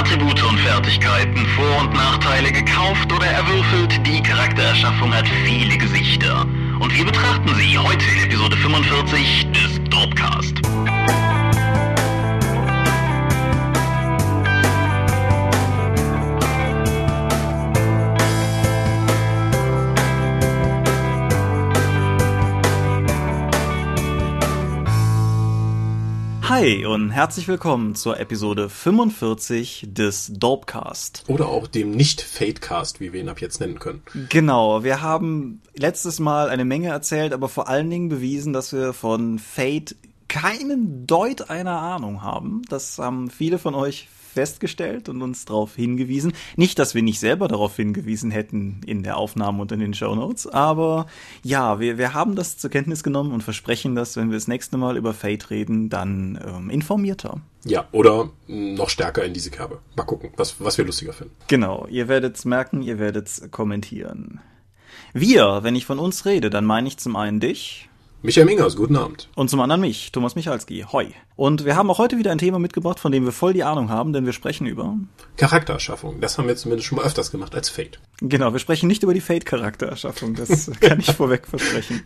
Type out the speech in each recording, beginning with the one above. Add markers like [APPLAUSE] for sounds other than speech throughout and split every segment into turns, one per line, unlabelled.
Attribute und Fertigkeiten, Vor- und Nachteile gekauft oder erwürfelt, die Charaktererschaffung hat viele Gesichter. Und wir betrachten sie heute in Episode 45 des Dropcast.
Hi und herzlich willkommen zur Episode 45 des Dopecast.
Oder auch dem Nicht-Fatecast, wie wir ihn ab jetzt nennen können.
Genau, wir haben letztes Mal eine Menge erzählt, aber vor allen Dingen bewiesen, dass wir von Fate keinen Deut einer Ahnung haben. Das haben viele von euch festgestellt und uns darauf hingewiesen. Nicht, dass wir nicht selber darauf hingewiesen hätten in der Aufnahme und in den Show Notes, aber ja, wir, wir haben das zur Kenntnis genommen und versprechen, dass wenn wir das nächste Mal über Fate reden, dann ähm, informierter.
Ja, oder noch stärker in diese Kerbe. Mal gucken, was, was wir lustiger finden.
Genau, ihr werdet's merken, ihr werdet's kommentieren. Wir, wenn ich von uns rede, dann meine ich zum einen dich,
Michael Mingers, guten Abend.
Und zum anderen mich, Thomas Michalski. Hoi. Und wir haben auch heute wieder ein Thema mitgebracht, von dem wir voll die Ahnung haben, denn wir sprechen über
Charaktererschaffung. Das haben wir zumindest schon mal öfters gemacht als Fate.
Genau, wir sprechen nicht über die Fate-Charaktererschaffung, das [LAUGHS] kann ich vorweg versprechen.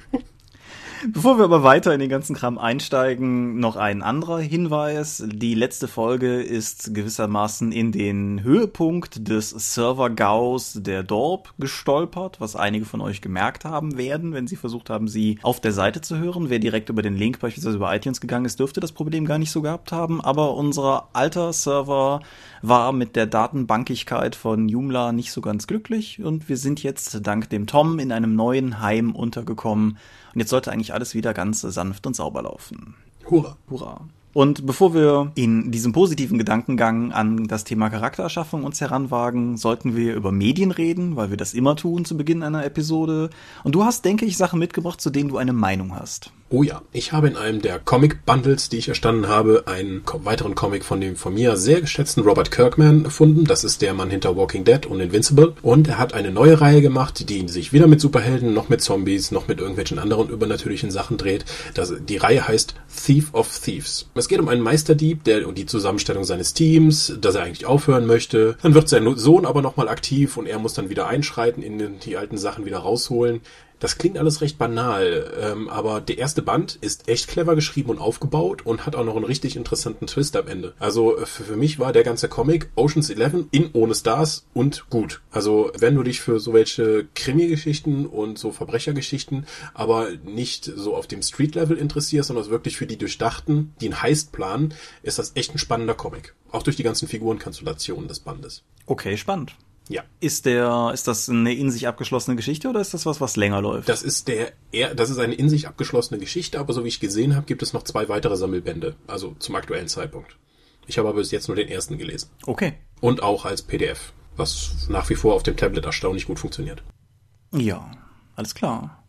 Bevor wir aber weiter in den ganzen Kram einsteigen, noch ein anderer Hinweis. Die letzte Folge ist gewissermaßen in den Höhepunkt des Server-Gaus der Dorp gestolpert, was einige von euch gemerkt haben werden, wenn sie versucht haben, sie auf der Seite zu hören. Wer direkt über den Link beispielsweise über iTunes gegangen ist, dürfte das Problem gar nicht so gehabt haben. Aber unser alter Server war mit der Datenbankigkeit von Joomla nicht so ganz glücklich und wir sind jetzt dank dem Tom in einem neuen Heim untergekommen und jetzt sollte eigentlich alles wieder ganz sanft und sauber laufen.
Hurra.
Hurra. Und bevor wir in diesem positiven Gedankengang an das Thema Charaktererschaffung uns heranwagen, sollten wir über Medien reden, weil wir das immer tun zu Beginn einer Episode. Und du hast, denke ich, Sachen mitgebracht, zu denen du eine Meinung hast.
Oh ja, ich habe in einem der Comic-Bundles, die ich erstanden habe, einen weiteren Comic von dem von mir sehr geschätzten Robert Kirkman gefunden. Das ist der Mann hinter Walking Dead und Invincible. Und er hat eine neue Reihe gemacht, die sich weder mit Superhelden, noch mit Zombies, noch mit irgendwelchen anderen übernatürlichen Sachen dreht. Das, die Reihe heißt Thief of Thieves. Es geht um einen Meisterdieb, der und die Zusammenstellung seines Teams, dass er eigentlich aufhören möchte. Dann wird sein Sohn aber nochmal aktiv und er muss dann wieder einschreiten, in die alten Sachen wieder rausholen. Das klingt alles recht banal, ähm, aber der erste Band ist echt clever geschrieben und aufgebaut und hat auch noch einen richtig interessanten Twist am Ende. Also für, für mich war der ganze Comic Oceans 11 in ohne Stars und gut. Also wenn du dich für so welche Krimi-Geschichten und so Verbrechergeschichten, aber nicht so auf dem Street-Level interessierst, sondern wirklich für die Durchdachten, die einen Heist planen, ist das echt ein spannender Comic. Auch durch die ganzen Figurenkonstellationen des Bandes.
Okay, spannend.
Ja.
Ist der, ist das eine in sich abgeschlossene Geschichte oder ist das was, was länger läuft?
Das ist der, das ist eine in sich abgeschlossene Geschichte, aber so wie ich gesehen habe, gibt es noch zwei weitere Sammelbände, also zum aktuellen Zeitpunkt. Ich habe aber bis jetzt nur den ersten gelesen.
Okay.
Und auch als PDF, was nach wie vor auf dem Tablet erstaunlich gut funktioniert.
Ja, alles klar.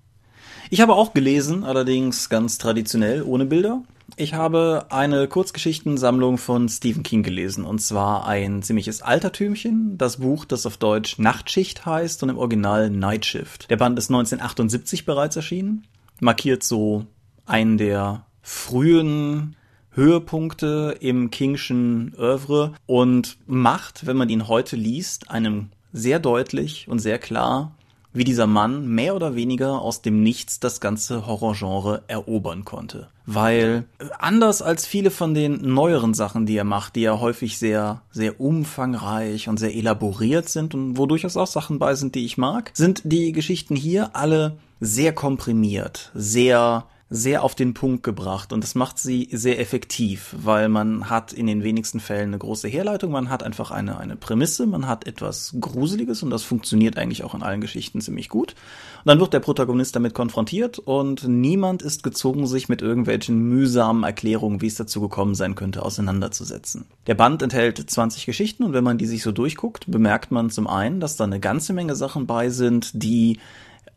Ich habe auch gelesen, allerdings ganz traditionell, ohne Bilder. Ich habe eine Kurzgeschichtensammlung von Stephen King gelesen, und zwar ein ziemliches Altertümchen, das Buch, das auf Deutsch Nachtschicht heißt und im Original Night Shift. Der Band ist 1978 bereits erschienen, markiert so einen der frühen Höhepunkte im Kingschen Oeuvre und macht, wenn man ihn heute liest, einem sehr deutlich und sehr klar, wie dieser Mann mehr oder weniger aus dem Nichts das ganze Horrorgenre erobern konnte. Weil anders als viele von den neueren Sachen, die er macht, die ja häufig sehr, sehr umfangreich und sehr elaboriert sind und wo durchaus auch Sachen bei sind, die ich mag, sind die Geschichten hier alle sehr komprimiert, sehr sehr auf den Punkt gebracht und das macht sie sehr effektiv, weil man hat in den wenigsten Fällen eine große Herleitung, man hat einfach eine, eine Prämisse, man hat etwas Gruseliges und das funktioniert eigentlich auch in allen Geschichten ziemlich gut. Und dann wird der Protagonist damit konfrontiert und niemand ist gezwungen, sich mit irgendwelchen mühsamen Erklärungen, wie es dazu gekommen sein könnte, auseinanderzusetzen. Der Band enthält 20 Geschichten und wenn man die sich so durchguckt, bemerkt man zum einen, dass da eine ganze Menge Sachen bei sind, die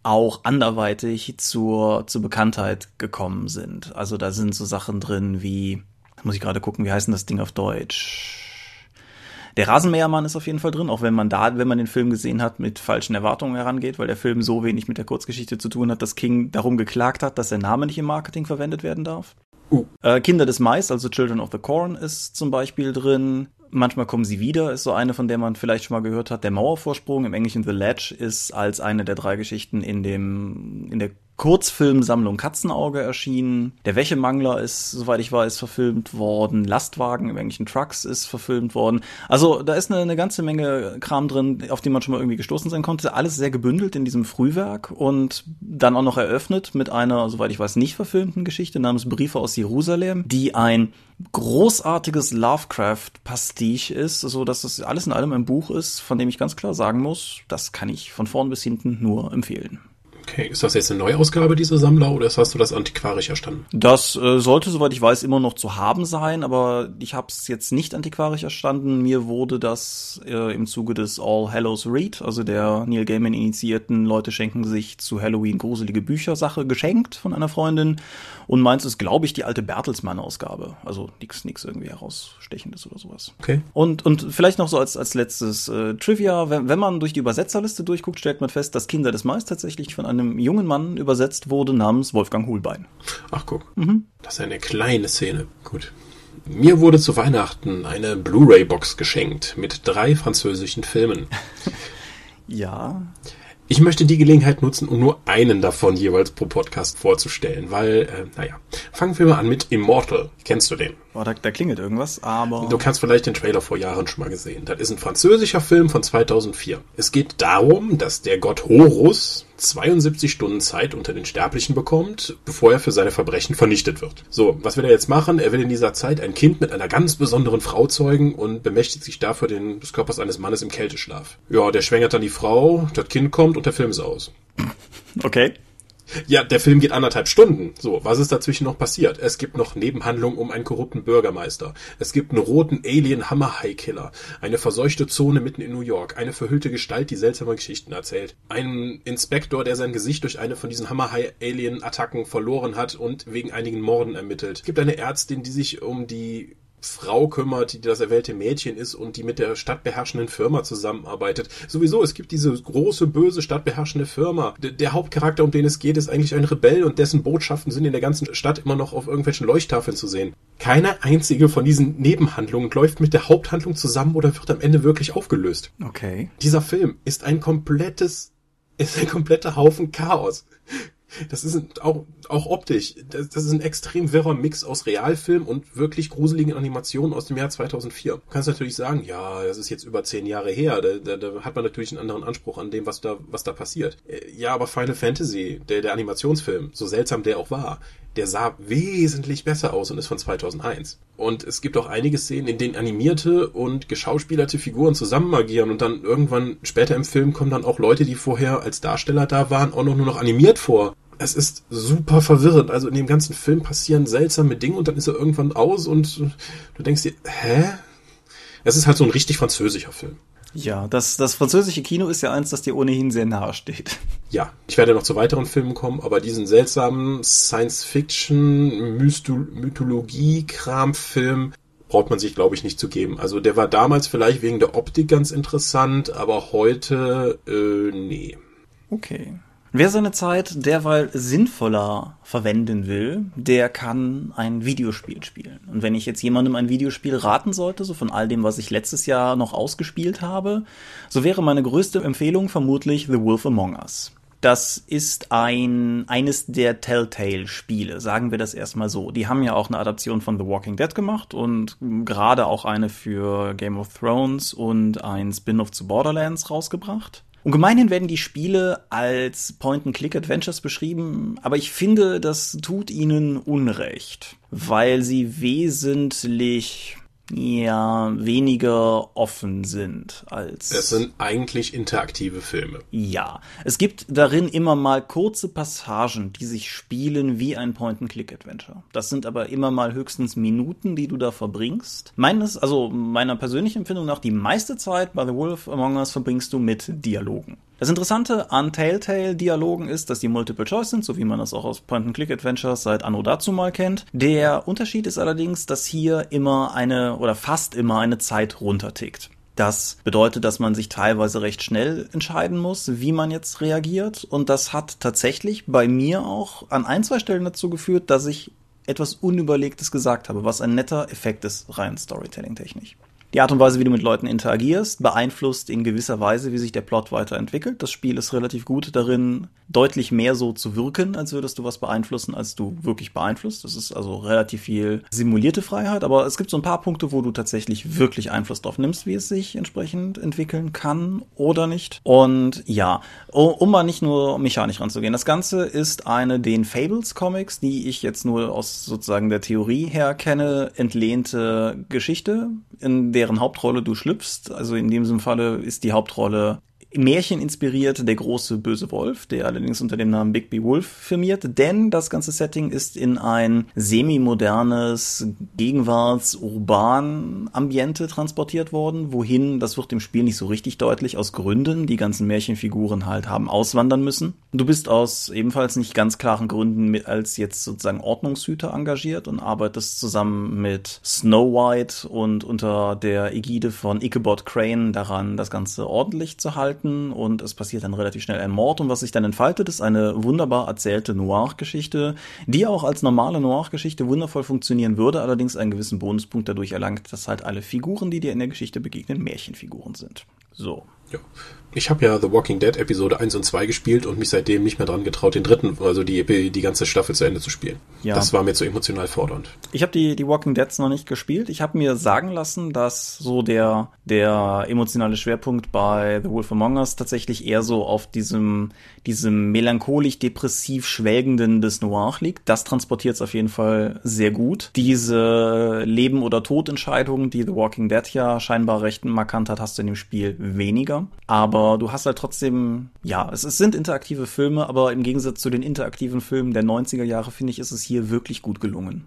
auch anderweitig zur, zur Bekanntheit gekommen sind. Also da sind so Sachen drin wie, muss ich gerade gucken, wie heißt denn das Ding auf Deutsch? Der Rasenmähermann ist auf jeden Fall drin, auch wenn man da, wenn man den Film gesehen hat, mit falschen Erwartungen herangeht, weil der Film so wenig mit der Kurzgeschichte zu tun hat, dass King darum geklagt hat, dass der Name nicht im Marketing verwendet werden darf. Uh. Äh, Kinder des Mais, also Children of the Corn, ist zum Beispiel drin. Manchmal kommen sie wieder, ist so eine, von der man vielleicht schon mal gehört hat. Der Mauervorsprung im Englischen The Ledge ist als eine der drei Geschichten in dem, in der Kurzfilmsammlung Katzenauge erschienen. Der Wäschemangler ist, soweit ich weiß, verfilmt worden. Lastwagen im englischen Trucks ist verfilmt worden. Also da ist eine, eine ganze Menge Kram drin, auf den man schon mal irgendwie gestoßen sein konnte. Alles sehr gebündelt in diesem Frühwerk und dann auch noch eröffnet mit einer, soweit ich weiß, nicht verfilmten Geschichte namens Briefe aus Jerusalem, die ein großartiges Lovecraft-Pastiche ist, so dass das alles in allem ein Buch ist, von dem ich ganz klar sagen muss, das kann ich von vorn bis hinten nur empfehlen.
Okay, ist das jetzt eine Neuausgabe dieser Sammler oder hast du das antiquarisch erstanden?
Das äh, sollte, soweit ich weiß, immer noch zu haben sein, aber ich habe es jetzt nicht antiquarisch erstanden. Mir wurde das äh, im Zuge des All Hallows Read, also der Neil Gaiman initiierten Leute schenken sich zu Halloween gruselige Bücher Sache geschenkt von einer Freundin und meins ist, glaube ich, die alte Bertelsmann-Ausgabe. Also nichts nix irgendwie herausstechendes oder sowas.
Okay.
Und, und vielleicht noch so als, als letztes äh, Trivia, wenn, wenn man durch die Übersetzerliste durchguckt, stellt man fest, dass Kinder des Mais tatsächlich von einem jungen Mann übersetzt wurde namens Wolfgang Hohlbein.
Ach guck, mhm. das ist eine kleine Szene. Gut. Mir wurde zu Weihnachten eine Blu-ray-Box geschenkt mit drei französischen Filmen. [LAUGHS]
ja.
Ich möchte die Gelegenheit nutzen, um nur einen davon jeweils pro Podcast vorzustellen, weil, äh, naja, fangen wir mal an mit Immortal. Kennst du den?
Oh, da, da klingelt irgendwas, aber...
Du kannst vielleicht den Trailer vor Jahren schon mal gesehen. Das ist ein französischer Film von 2004. Es geht darum, dass der Gott Horus 72 Stunden Zeit unter den Sterblichen bekommt, bevor er für seine Verbrechen vernichtet wird. So, was will er jetzt machen? Er will in dieser Zeit ein Kind mit einer ganz besonderen Frau zeugen und bemächtigt sich dafür den, des Körpers eines Mannes im Kälteschlaf. Ja, der schwängert dann die Frau, das Kind kommt und der Film ist aus.
Okay.
Ja, der Film geht anderthalb Stunden. So, was ist dazwischen noch passiert? Es gibt noch Nebenhandlungen um einen korrupten Bürgermeister. Es gibt einen roten Alien Hammer High Killer. Eine verseuchte Zone mitten in New York. Eine verhüllte Gestalt, die seltsame Geschichten erzählt. Ein Inspektor, der sein Gesicht durch eine von diesen Hammer High Alien Attacken verloren hat und wegen einigen Morden ermittelt. Es gibt eine Ärztin, die sich um die Frau kümmert, die das erwählte Mädchen ist und die mit der stadtbeherrschenden Firma zusammenarbeitet. Sowieso, es gibt diese große, böse, stadtbeherrschende Firma. D der Hauptcharakter, um den es geht, ist eigentlich ein Rebell und dessen Botschaften sind in der ganzen Stadt immer noch auf irgendwelchen Leuchttafeln zu sehen. Keine einzige von diesen Nebenhandlungen läuft mit der Haupthandlung zusammen oder wird am Ende wirklich aufgelöst.
Okay.
Dieser Film ist ein komplettes, ist ein kompletter Haufen Chaos. Das ist auch, auch optisch. Das, das, ist ein extrem wirrer Mix aus Realfilm und wirklich gruseligen Animationen aus dem Jahr 2004. Du kannst natürlich sagen, ja, das ist jetzt über zehn Jahre her. Da, da, da hat man natürlich einen anderen Anspruch an dem, was da, was da passiert. Äh, ja, aber Final Fantasy, der, der Animationsfilm, so seltsam der auch war, der sah wesentlich besser aus und ist von 2001. Und es gibt auch einige Szenen, in denen animierte und geschauspielerte Figuren zusammen agieren und dann irgendwann später im Film kommen dann auch Leute, die vorher als Darsteller da waren, auch noch nur noch animiert vor. Es ist super verwirrend. Also in dem ganzen Film passieren seltsame Dinge und dann ist er irgendwann aus und du denkst dir, hä? Es ist halt so ein richtig französischer Film.
Ja, das, das französische Kino ist ja eins, das dir ohnehin sehr nahe steht.
Ja, ich werde noch zu weiteren Filmen kommen, aber diesen seltsamen Science-Fiction, Mythologie-Kram-Film braucht man sich, glaube ich, nicht zu geben. Also der war damals vielleicht wegen der Optik ganz interessant, aber heute, äh, nee.
Okay. Wer seine Zeit derweil sinnvoller verwenden will, der kann ein Videospiel spielen. Und wenn ich jetzt jemandem ein Videospiel raten sollte, so von all dem, was ich letztes Jahr noch ausgespielt habe, so wäre meine größte Empfehlung vermutlich The Wolf Among Us. Das ist ein eines der Telltale-Spiele, sagen wir das erstmal so. Die haben ja auch eine Adaption von The Walking Dead gemacht und gerade auch eine für Game of Thrones und ein Spin-off zu Borderlands rausgebracht. Und gemeinhin werden die Spiele als Point-and-Click-Adventures beschrieben, aber ich finde, das tut ihnen Unrecht, weil sie wesentlich ja weniger offen sind als.
Es sind eigentlich interaktive Filme.
Ja. Es gibt darin immer mal kurze Passagen, die sich spielen wie ein Point-and-Click-Adventure. Das sind aber immer mal höchstens Minuten, die du da verbringst. Meines, also meiner persönlichen Empfindung nach, die meiste Zeit bei The Wolf Among Us verbringst du mit Dialogen. Das Interessante an Telltale-Dialogen ist, dass die Multiple Choice sind, so wie man das auch aus Point-and-Click-Adventures seit Anno dazu mal kennt. Der Unterschied ist allerdings, dass hier immer eine oder fast immer eine Zeit runtertickt. Das bedeutet, dass man sich teilweise recht schnell entscheiden muss, wie man jetzt reagiert. Und das hat tatsächlich bei mir auch an ein, zwei Stellen dazu geführt, dass ich etwas Unüberlegtes gesagt habe, was ein netter Effekt ist, rein Storytelling-technisch. Die Art und Weise, wie du mit Leuten interagierst, beeinflusst in gewisser Weise, wie sich der Plot weiterentwickelt. Das Spiel ist relativ gut darin, deutlich mehr so zu wirken, als würdest du was beeinflussen, als du wirklich beeinflusst. Das ist also relativ viel simulierte Freiheit, aber es gibt so ein paar Punkte, wo du tatsächlich wirklich Einfluss drauf nimmst, wie es sich entsprechend entwickeln kann oder nicht. Und ja, um mal nicht nur mechanisch ranzugehen. Das Ganze ist eine den Fables Comics, die ich jetzt nur aus sozusagen der Theorie her kenne, entlehnte Geschichte, in deren Hauptrolle du schlüpfst. Also in diesem Falle ist die Hauptrolle Märchen inspiriert der große böse Wolf, der allerdings unter dem Namen Bigby Wolf firmiert, denn das ganze Setting ist in ein semi-modernes Gegenwarts-Urban-Ambiente transportiert worden, wohin, das wird im Spiel nicht so richtig deutlich, aus Gründen, die ganzen Märchenfiguren halt haben auswandern müssen. Du bist aus ebenfalls nicht ganz klaren Gründen als jetzt sozusagen Ordnungshüter engagiert und arbeitest zusammen mit Snow White und unter der Ägide von Ichabod Crane daran, das Ganze ordentlich zu halten halten und es passiert dann relativ schnell ein Mord und was sich dann entfaltet, ist eine wunderbar erzählte Noir-Geschichte, die auch als normale Noir-Geschichte wundervoll funktionieren würde, allerdings einen gewissen Bonuspunkt dadurch erlangt, dass halt alle Figuren, die dir in der Geschichte begegnen, Märchenfiguren sind. So.
Ja. Ich habe ja The Walking Dead Episode 1 und 2 gespielt und mich seitdem nicht mehr dran getraut, den dritten, also die, die ganze Staffel zu Ende zu spielen. Ja. Das war mir zu emotional fordernd.
Ich habe die, die Walking Deads noch nicht gespielt. Ich habe mir sagen lassen, dass so der, der emotionale Schwerpunkt bei The Wolf Among Us tatsächlich eher so auf diesem, diesem melancholisch-depressiv schwelgenden des Noir liegt. Das transportiert es auf jeden Fall sehr gut. Diese Leben- oder Todentscheidungen, die The Walking Dead ja scheinbar recht markant hat, hast du in dem Spiel weniger. Aber aber du hast halt trotzdem, ja, es, es sind interaktive Filme, aber im Gegensatz zu den interaktiven Filmen der 90er Jahre, finde ich, ist es hier wirklich gut gelungen.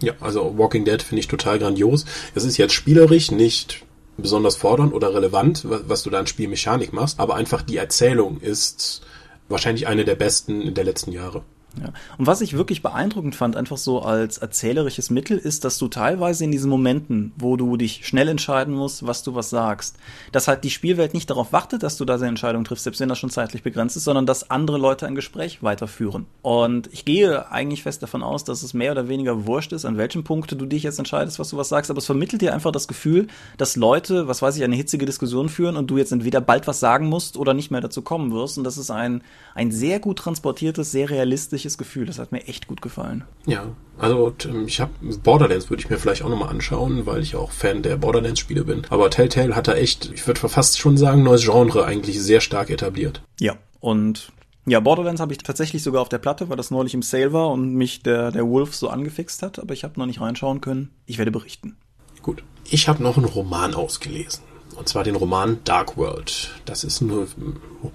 Ja, also Walking Dead finde ich total grandios. Es ist jetzt spielerisch nicht besonders fordernd oder relevant, was du da an Spielmechanik machst, aber einfach die Erzählung ist wahrscheinlich eine der besten der letzten Jahre.
Ja. Und was ich wirklich beeindruckend fand, einfach so als erzählerisches Mittel, ist, dass du teilweise in diesen Momenten, wo du dich schnell entscheiden musst, was du was sagst, dass halt die Spielwelt nicht darauf wartet, dass du da seine Entscheidung triffst, selbst wenn das schon zeitlich begrenzt ist, sondern dass andere Leute ein Gespräch weiterführen. Und ich gehe eigentlich fest davon aus, dass es mehr oder weniger wurscht ist, an welchem Punkt du dich jetzt entscheidest, was du was sagst, aber es vermittelt dir einfach das Gefühl, dass Leute, was weiß ich, eine hitzige Diskussion führen und du jetzt entweder bald was sagen musst oder nicht mehr dazu kommen wirst. Und das ist ein, ein sehr gut transportiertes, sehr realistisches ähnliches Gefühl. Das hat mir echt gut gefallen.
Ja, also ähm, ich habe Borderlands würde ich mir vielleicht auch nochmal anschauen, weil ich auch Fan der Borderlands-Spiele bin. Aber Telltale hat da echt, ich würde fast schon sagen, neues Genre eigentlich sehr stark etabliert.
Ja, und ja, Borderlands habe ich tatsächlich sogar auf der Platte, weil das neulich im Sale war und mich der, der Wolf so angefixt hat, aber ich habe noch nicht reinschauen können. Ich werde berichten.
Gut. Ich habe noch einen Roman ausgelesen. Und zwar den Roman Dark World. Das ist ein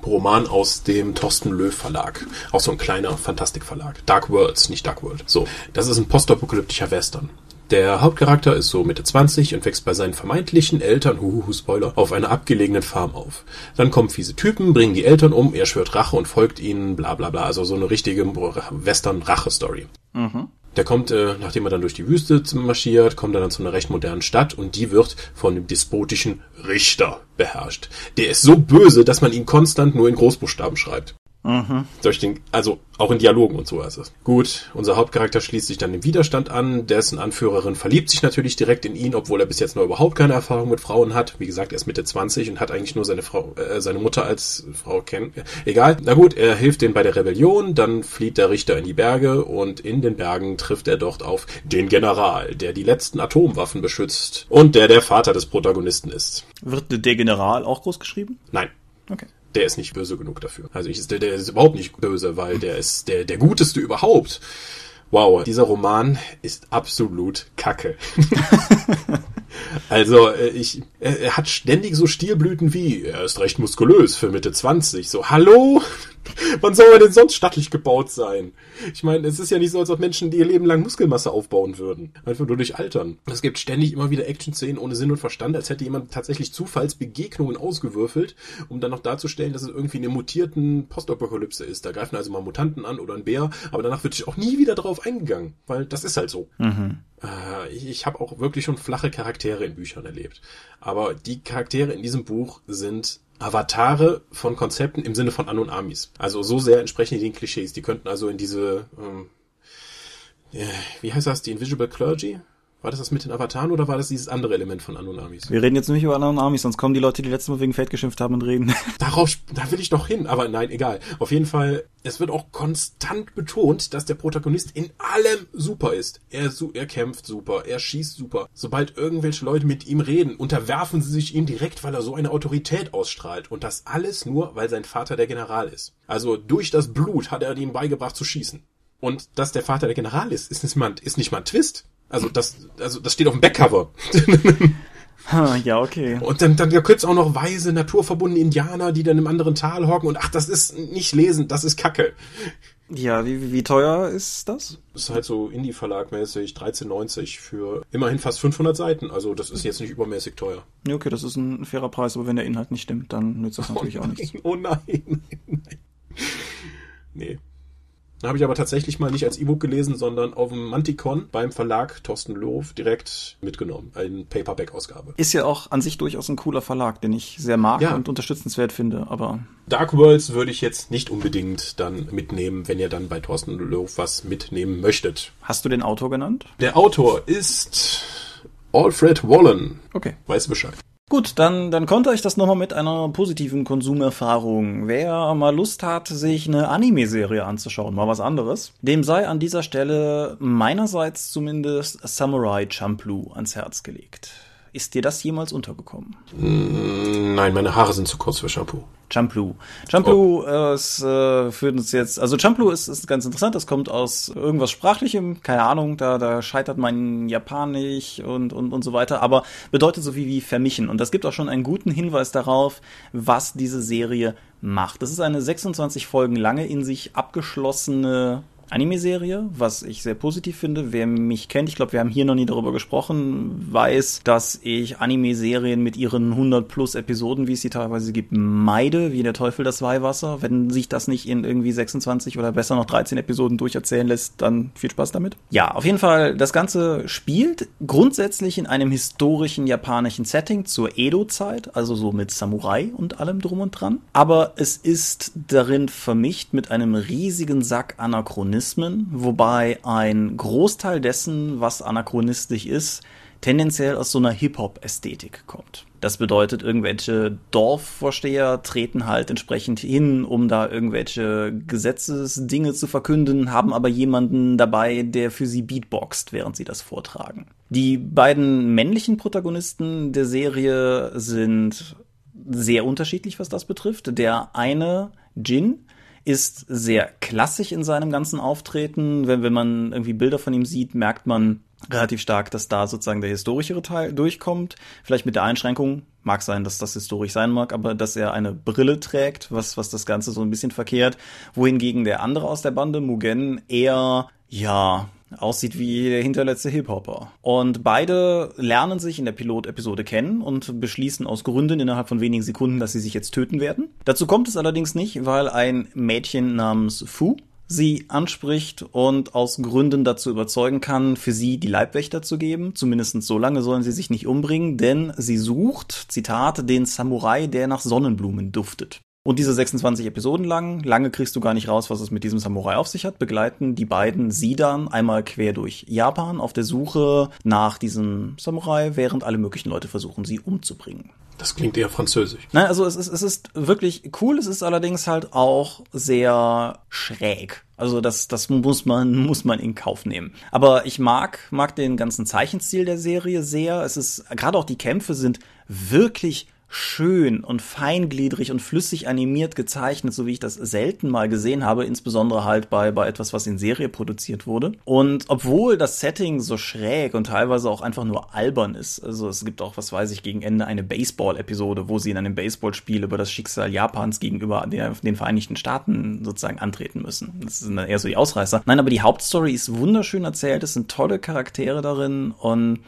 Roman aus dem Thorsten Löw Verlag. Auch so ein kleiner Fantastikverlag. Dark Worlds, nicht Dark World. So, das ist ein postapokalyptischer Western. Der Hauptcharakter ist so Mitte 20 und wächst bei seinen vermeintlichen Eltern, huhuhu, Spoiler, auf einer abgelegenen Farm auf. Dann kommen fiese Typen, bringen die Eltern um, er schwört Rache und folgt ihnen, bla bla bla. Also so eine richtige Western-Rache-Story. Mhm. Der kommt, äh, nachdem er dann durch die Wüste marschiert, kommt er dann zu einer recht modernen Stadt und die wird von dem despotischen Richter beherrscht. Der ist so böse, dass man ihn konstant nur in Großbuchstaben schreibt. Mhm. Durch den, also auch in Dialogen und so ist es. Gut, unser Hauptcharakter schließt sich dann dem Widerstand an, dessen Anführerin verliebt sich natürlich direkt in ihn, obwohl er bis jetzt noch überhaupt keine Erfahrung mit Frauen hat. Wie gesagt, er ist Mitte 20 und hat eigentlich nur seine Frau, äh, seine Mutter als Frau kennen. Egal. Na gut, er hilft denen bei der Rebellion, dann flieht der Richter in die Berge und in den Bergen trifft er dort auf den General, der die letzten Atomwaffen beschützt und der der Vater des Protagonisten ist.
Wird der General auch groß geschrieben?
Nein. Okay der ist nicht böse genug dafür. Also ich, der, der ist überhaupt nicht böse, weil der ist der, der Guteste überhaupt. Wow, dieser Roman ist absolut Kacke. [LAUGHS] also äh, ich, er hat ständig so Stilblüten wie, er ist recht muskulös für Mitte 20. So, hallo? [LAUGHS] Wann soll er denn sonst stattlich gebaut sein? Ich meine, es ist ja nicht so, als ob Menschen ihr Leben lang Muskelmasse aufbauen würden. Einfach nur durch Altern. Es gibt ständig immer wieder Action-Szenen ohne Sinn und Verstand, als hätte jemand tatsächlich Zufallsbegegnungen ausgewürfelt, um dann noch darzustellen, dass es irgendwie eine mutierten Postapokalypse ist. Da greifen also mal Mutanten an oder ein Bär, aber danach wird sich auch nie wieder darauf eingegangen, weil das ist halt so. Mhm. Äh, ich ich habe auch wirklich schon flache Charaktere in Büchern erlebt. Aber die Charaktere in diesem Buch sind Avatare von Konzepten im Sinne von An- Amis. Also so sehr entsprechen die den Klischees. Die könnten also in diese, ähm, wie heißt das, die Invisible Clergy? War das das mit den Avataren oder war das dieses andere Element von Anunnakis?
Wir reden jetzt nicht über Anunnakis, sonst kommen die Leute, die letztes Mal wegen Fate geschimpft haben und reden. [LAUGHS]
Darauf, da will ich doch hin, aber nein, egal. Auf jeden Fall, es wird auch konstant betont, dass der Protagonist in allem super ist. Er, er kämpft super, er schießt super. Sobald irgendwelche Leute mit ihm reden, unterwerfen sie sich ihm direkt, weil er so eine Autorität ausstrahlt. Und das alles nur, weil sein Vater der General ist. Also durch das Blut hat er ihm beigebracht zu schießen. Und dass der Vater der General ist, ist nicht mal, ist nicht mal ein Twist. Also das, also das steht auf dem Backcover. [LAUGHS]
ja, okay.
Und dann, dann gibt's auch noch weise, naturverbundene Indianer, die dann im anderen Tal hocken und ach, das ist nicht lesen, das ist Kacke.
Ja, wie, wie teuer ist das?
Das ist halt so Indie-Verlag-mäßig, 13,90 für immerhin fast 500 Seiten. Also das ist jetzt nicht übermäßig teuer.
Ja, okay, das ist ein fairer Preis, aber wenn der Inhalt nicht stimmt, dann nützt das [LAUGHS] natürlich
oh
nein, auch nichts.
Oh nein, nein, nein. Nee. Habe ich aber tatsächlich mal nicht als E-Book gelesen, sondern auf dem Manticon beim Verlag Thorsten Loof direkt mitgenommen. Eine Paperback-Ausgabe.
Ist ja auch an sich durchaus ein cooler Verlag, den ich sehr mag ja. und unterstützenswert finde, aber.
Dark Worlds würde ich jetzt nicht unbedingt dann mitnehmen, wenn ihr dann bei Thorsten Loof was mitnehmen möchtet.
Hast du den Autor genannt?
Der Autor ist Alfred Wallen.
Okay.
Weiß Bescheid.
Gut, dann, dann konnte ich das nochmal mit einer positiven Konsumerfahrung. Wer mal Lust hat, sich eine Anime-Serie anzuschauen, mal was anderes, dem sei an dieser Stelle meinerseits zumindest Samurai Champloo ans Herz gelegt. Ist dir das jemals untergekommen?
Mm, nein, meine Haare sind zu kurz für Shampoo.
Champloo. Champloo oh. ist, äh, führt uns jetzt, also Champloo ist, ist ganz interessant, das kommt aus irgendwas Sprachlichem, keine Ahnung, da, da scheitert mein Japanisch und, und, und so weiter, aber bedeutet so viel wie vermischen. Und das gibt auch schon einen guten Hinweis darauf, was diese Serie macht. Das ist eine 26 Folgen lange in sich abgeschlossene Anime-Serie, was ich sehr positiv finde. Wer mich kennt, ich glaube, wir haben hier noch nie darüber gesprochen, weiß, dass ich Anime-Serien mit ihren 100 plus Episoden, wie es sie teilweise gibt, meide, wie der Teufel das Weihwasser. Wenn sich das nicht in irgendwie 26 oder besser noch 13 Episoden durcherzählen lässt, dann viel Spaß damit. Ja, auf jeden Fall, das Ganze spielt grundsätzlich in einem historischen japanischen Setting zur Edo-Zeit, also so mit Samurai und allem drum und dran. Aber es ist darin vermischt mit einem riesigen Sack Anachronismen Anachronismen, wobei ein Großteil dessen, was anachronistisch ist, tendenziell aus so einer Hip-Hop-Ästhetik kommt. Das bedeutet, irgendwelche Dorfvorsteher treten halt entsprechend hin, um da irgendwelche Gesetzesdinge zu verkünden, haben aber jemanden dabei, der für sie beatboxt, während sie das vortragen. Die beiden männlichen Protagonisten der Serie sind sehr unterschiedlich, was das betrifft. Der eine, Jin, ist sehr klassisch in seinem ganzen Auftreten. Wenn, wenn man irgendwie Bilder von ihm sieht, merkt man relativ stark, dass da sozusagen der historischere Teil durchkommt. Vielleicht mit der Einschränkung, mag sein, dass das historisch sein mag, aber dass er eine Brille trägt, was, was das Ganze so ein bisschen verkehrt. Wohingegen der andere aus der Bande, Mugen, eher, ja, aussieht wie der hinterletzte Hip-Hopper. Und beide lernen sich in der Pilot-Episode kennen und beschließen aus Gründen innerhalb von wenigen Sekunden, dass sie sich jetzt töten werden. Dazu kommt es allerdings nicht, weil ein Mädchen namens Fu sie anspricht und aus Gründen dazu überzeugen kann, für sie die Leibwächter zu geben. Zumindest so lange sollen sie sich nicht umbringen, denn sie sucht, Zitat, den Samurai, der nach Sonnenblumen duftet. Und diese 26 Episoden lang, lange kriegst du gar nicht raus, was es mit diesem Samurai auf sich hat, begleiten die beiden sie dann einmal quer durch Japan auf der Suche nach diesem Samurai, während alle möglichen Leute versuchen, sie umzubringen.
Das klingt eher französisch.
Nein, also es ist, es ist wirklich cool, es ist allerdings halt auch sehr schräg. Also das, das muss man, [LAUGHS] muss man in Kauf nehmen. Aber ich mag, mag den ganzen Zeichenstil der Serie sehr. Es ist, gerade auch die Kämpfe sind wirklich schön und feingliedrig und flüssig animiert gezeichnet, so wie ich das selten mal gesehen habe, insbesondere halt bei, bei etwas, was in Serie produziert wurde. Und obwohl das Setting so schräg und teilweise auch einfach nur albern ist, also es gibt auch, was weiß ich, gegen Ende eine Baseball-Episode, wo sie in einem Baseballspiel über das Schicksal Japans gegenüber den, den Vereinigten Staaten sozusagen antreten müssen. Das sind dann eher so die Ausreißer. Nein, aber die Hauptstory ist wunderschön erzählt, es sind tolle Charaktere darin und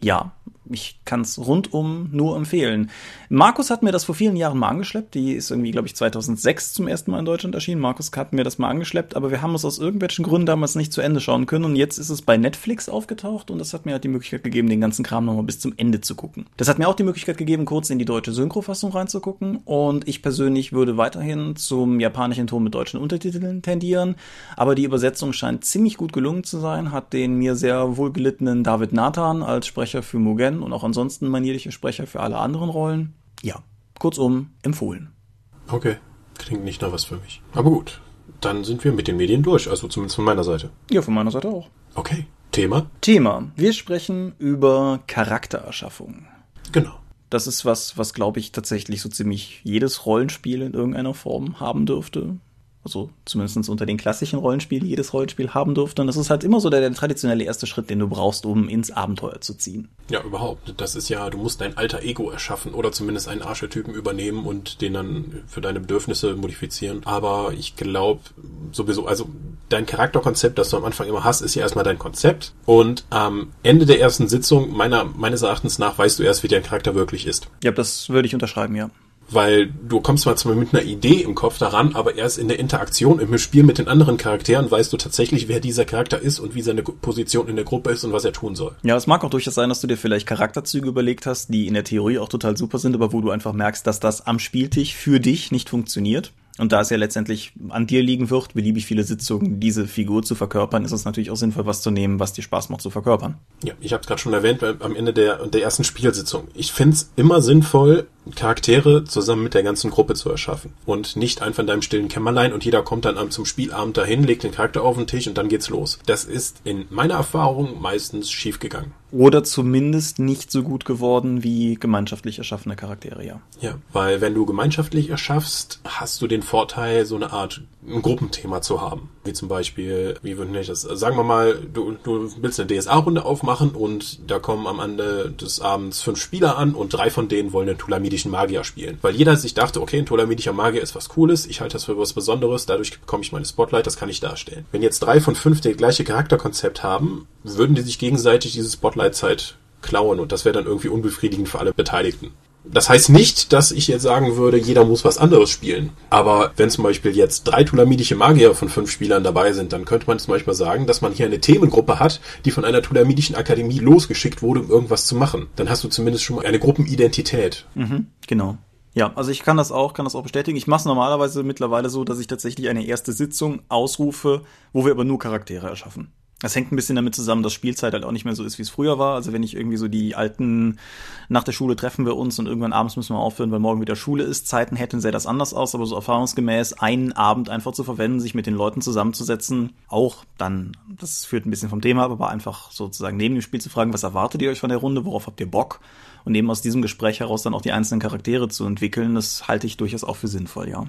ja, ich kann es rundum nur empfehlen. Markus hat mir das vor vielen Jahren mal angeschleppt. Die ist irgendwie, glaube ich, 2006 zum ersten Mal in Deutschland erschienen. Markus hat mir das mal angeschleppt, aber wir haben es aus irgendwelchen Gründen damals nicht zu Ende schauen können. Und jetzt ist es bei Netflix aufgetaucht und das hat mir halt die Möglichkeit gegeben, den ganzen Kram nochmal bis zum Ende zu gucken. Das hat mir auch die Möglichkeit gegeben, kurz in die deutsche Synchrofassung reinzugucken. Und ich persönlich würde weiterhin zum japanischen Ton mit deutschen Untertiteln tendieren. Aber die Übersetzung scheint ziemlich gut gelungen zu sein, hat den mir sehr wohlgelittenen David Nathan als Sprecher für Mugen und auch ansonsten manierliche Sprecher für alle anderen Rollen. Ja, kurzum, empfohlen.
Okay, klingt nicht nach was für mich. Aber gut, dann sind wir mit den Medien durch, also zumindest von meiner Seite.
Ja, von meiner Seite auch.
Okay, Thema?
Thema. Wir sprechen über Charaktererschaffung.
Genau.
Das ist was, was glaube ich tatsächlich so ziemlich jedes Rollenspiel in irgendeiner Form haben dürfte also zumindest unter den klassischen Rollenspielen, jedes Rollenspiel haben durfte. Und das ist halt immer so der, der, traditionelle erste Schritt, den du brauchst, um ins Abenteuer zu ziehen.
Ja, überhaupt. Das ist ja, du musst dein alter Ego erschaffen oder zumindest einen Archetypen übernehmen und den dann für deine Bedürfnisse modifizieren. Aber ich glaube sowieso, also dein Charakterkonzept, das du am Anfang immer hast, ist ja erstmal dein Konzept. Und am Ende der ersten Sitzung, meiner, meines Erachtens nach, weißt du erst, wie dein Charakter wirklich ist.
Ja, das würde ich unterschreiben, ja
weil du kommst zwar mit einer Idee im Kopf daran, aber erst in der Interaktion, im Spiel mit den anderen Charakteren weißt du tatsächlich, wer dieser Charakter ist und wie seine Position in der Gruppe ist und was er tun soll.
Ja, es mag auch durchaus sein, dass du dir vielleicht Charakterzüge überlegt hast, die in der Theorie auch total super sind, aber wo du einfach merkst, dass das am Spieltisch für dich nicht funktioniert. Und da es ja letztendlich an dir liegen wird, beliebig viele Sitzungen diese Figur zu verkörpern, ist es natürlich auch sinnvoll, was zu nehmen, was dir Spaß macht zu verkörpern.
Ja, ich habe es gerade schon erwähnt am Ende der, der ersten Spielsitzung. Ich find's immer sinnvoll, Charaktere zusammen mit der ganzen Gruppe zu erschaffen. Und nicht einfach in deinem stillen Kämmerlein und jeder kommt dann zum Spielabend dahin, legt den Charakter auf den Tisch und dann geht's los. Das ist in meiner Erfahrung meistens schiefgegangen.
Oder zumindest nicht so gut geworden wie gemeinschaftlich erschaffene Charaktere, ja.
Ja, weil wenn du gemeinschaftlich erschaffst, hast du den Vorteil, so eine Art ein Gruppenthema zu haben. Wie zum Beispiel, wie würde ich das, sagen wir mal, du, du willst eine DSA-Runde aufmachen und da kommen am Ende des Abends fünf Spieler an und drei von denen wollen einen Tulamidischen Magier spielen. Weil jeder sich dachte, okay, ein Tulamidischer Magier ist was Cooles, ich halte das für was Besonderes, dadurch bekomme ich meine Spotlight, das kann ich darstellen. Wenn jetzt drei von fünf das gleiche Charakterkonzept haben, würden die sich gegenseitig diese Spotlight-Zeit klauen und das wäre dann irgendwie unbefriedigend für alle Beteiligten. Das heißt nicht, dass ich jetzt sagen würde, jeder muss was anderes spielen. Aber wenn zum Beispiel jetzt drei Tulamidische Magier von fünf Spielern dabei sind, dann könnte man zum Beispiel sagen, dass man hier eine Themengruppe hat, die von einer Tulamidischen Akademie losgeschickt wurde, um irgendwas zu machen. Dann hast du zumindest schon mal eine Gruppenidentität.
Mhm, genau. Ja, also ich kann das auch, kann das auch bestätigen. Ich mache es normalerweise mittlerweile so, dass ich tatsächlich eine erste Sitzung ausrufe, wo wir aber nur Charaktere erschaffen. Das hängt ein bisschen damit zusammen, dass Spielzeit halt auch nicht mehr so ist, wie es früher war. Also wenn ich irgendwie so die alten, nach der Schule treffen wir uns und irgendwann abends müssen wir aufhören, weil morgen wieder Schule ist, Zeiten hätten, sähe das anders aus, aber so erfahrungsgemäß einen Abend einfach zu verwenden, sich mit den Leuten zusammenzusetzen, auch dann, das führt ein bisschen vom Thema ab, aber einfach sozusagen neben dem Spiel zu fragen, was erwartet ihr euch von der Runde, worauf habt ihr Bock? Und eben aus diesem Gespräch heraus dann auch die einzelnen Charaktere zu entwickeln, das halte ich durchaus auch für sinnvoll, ja.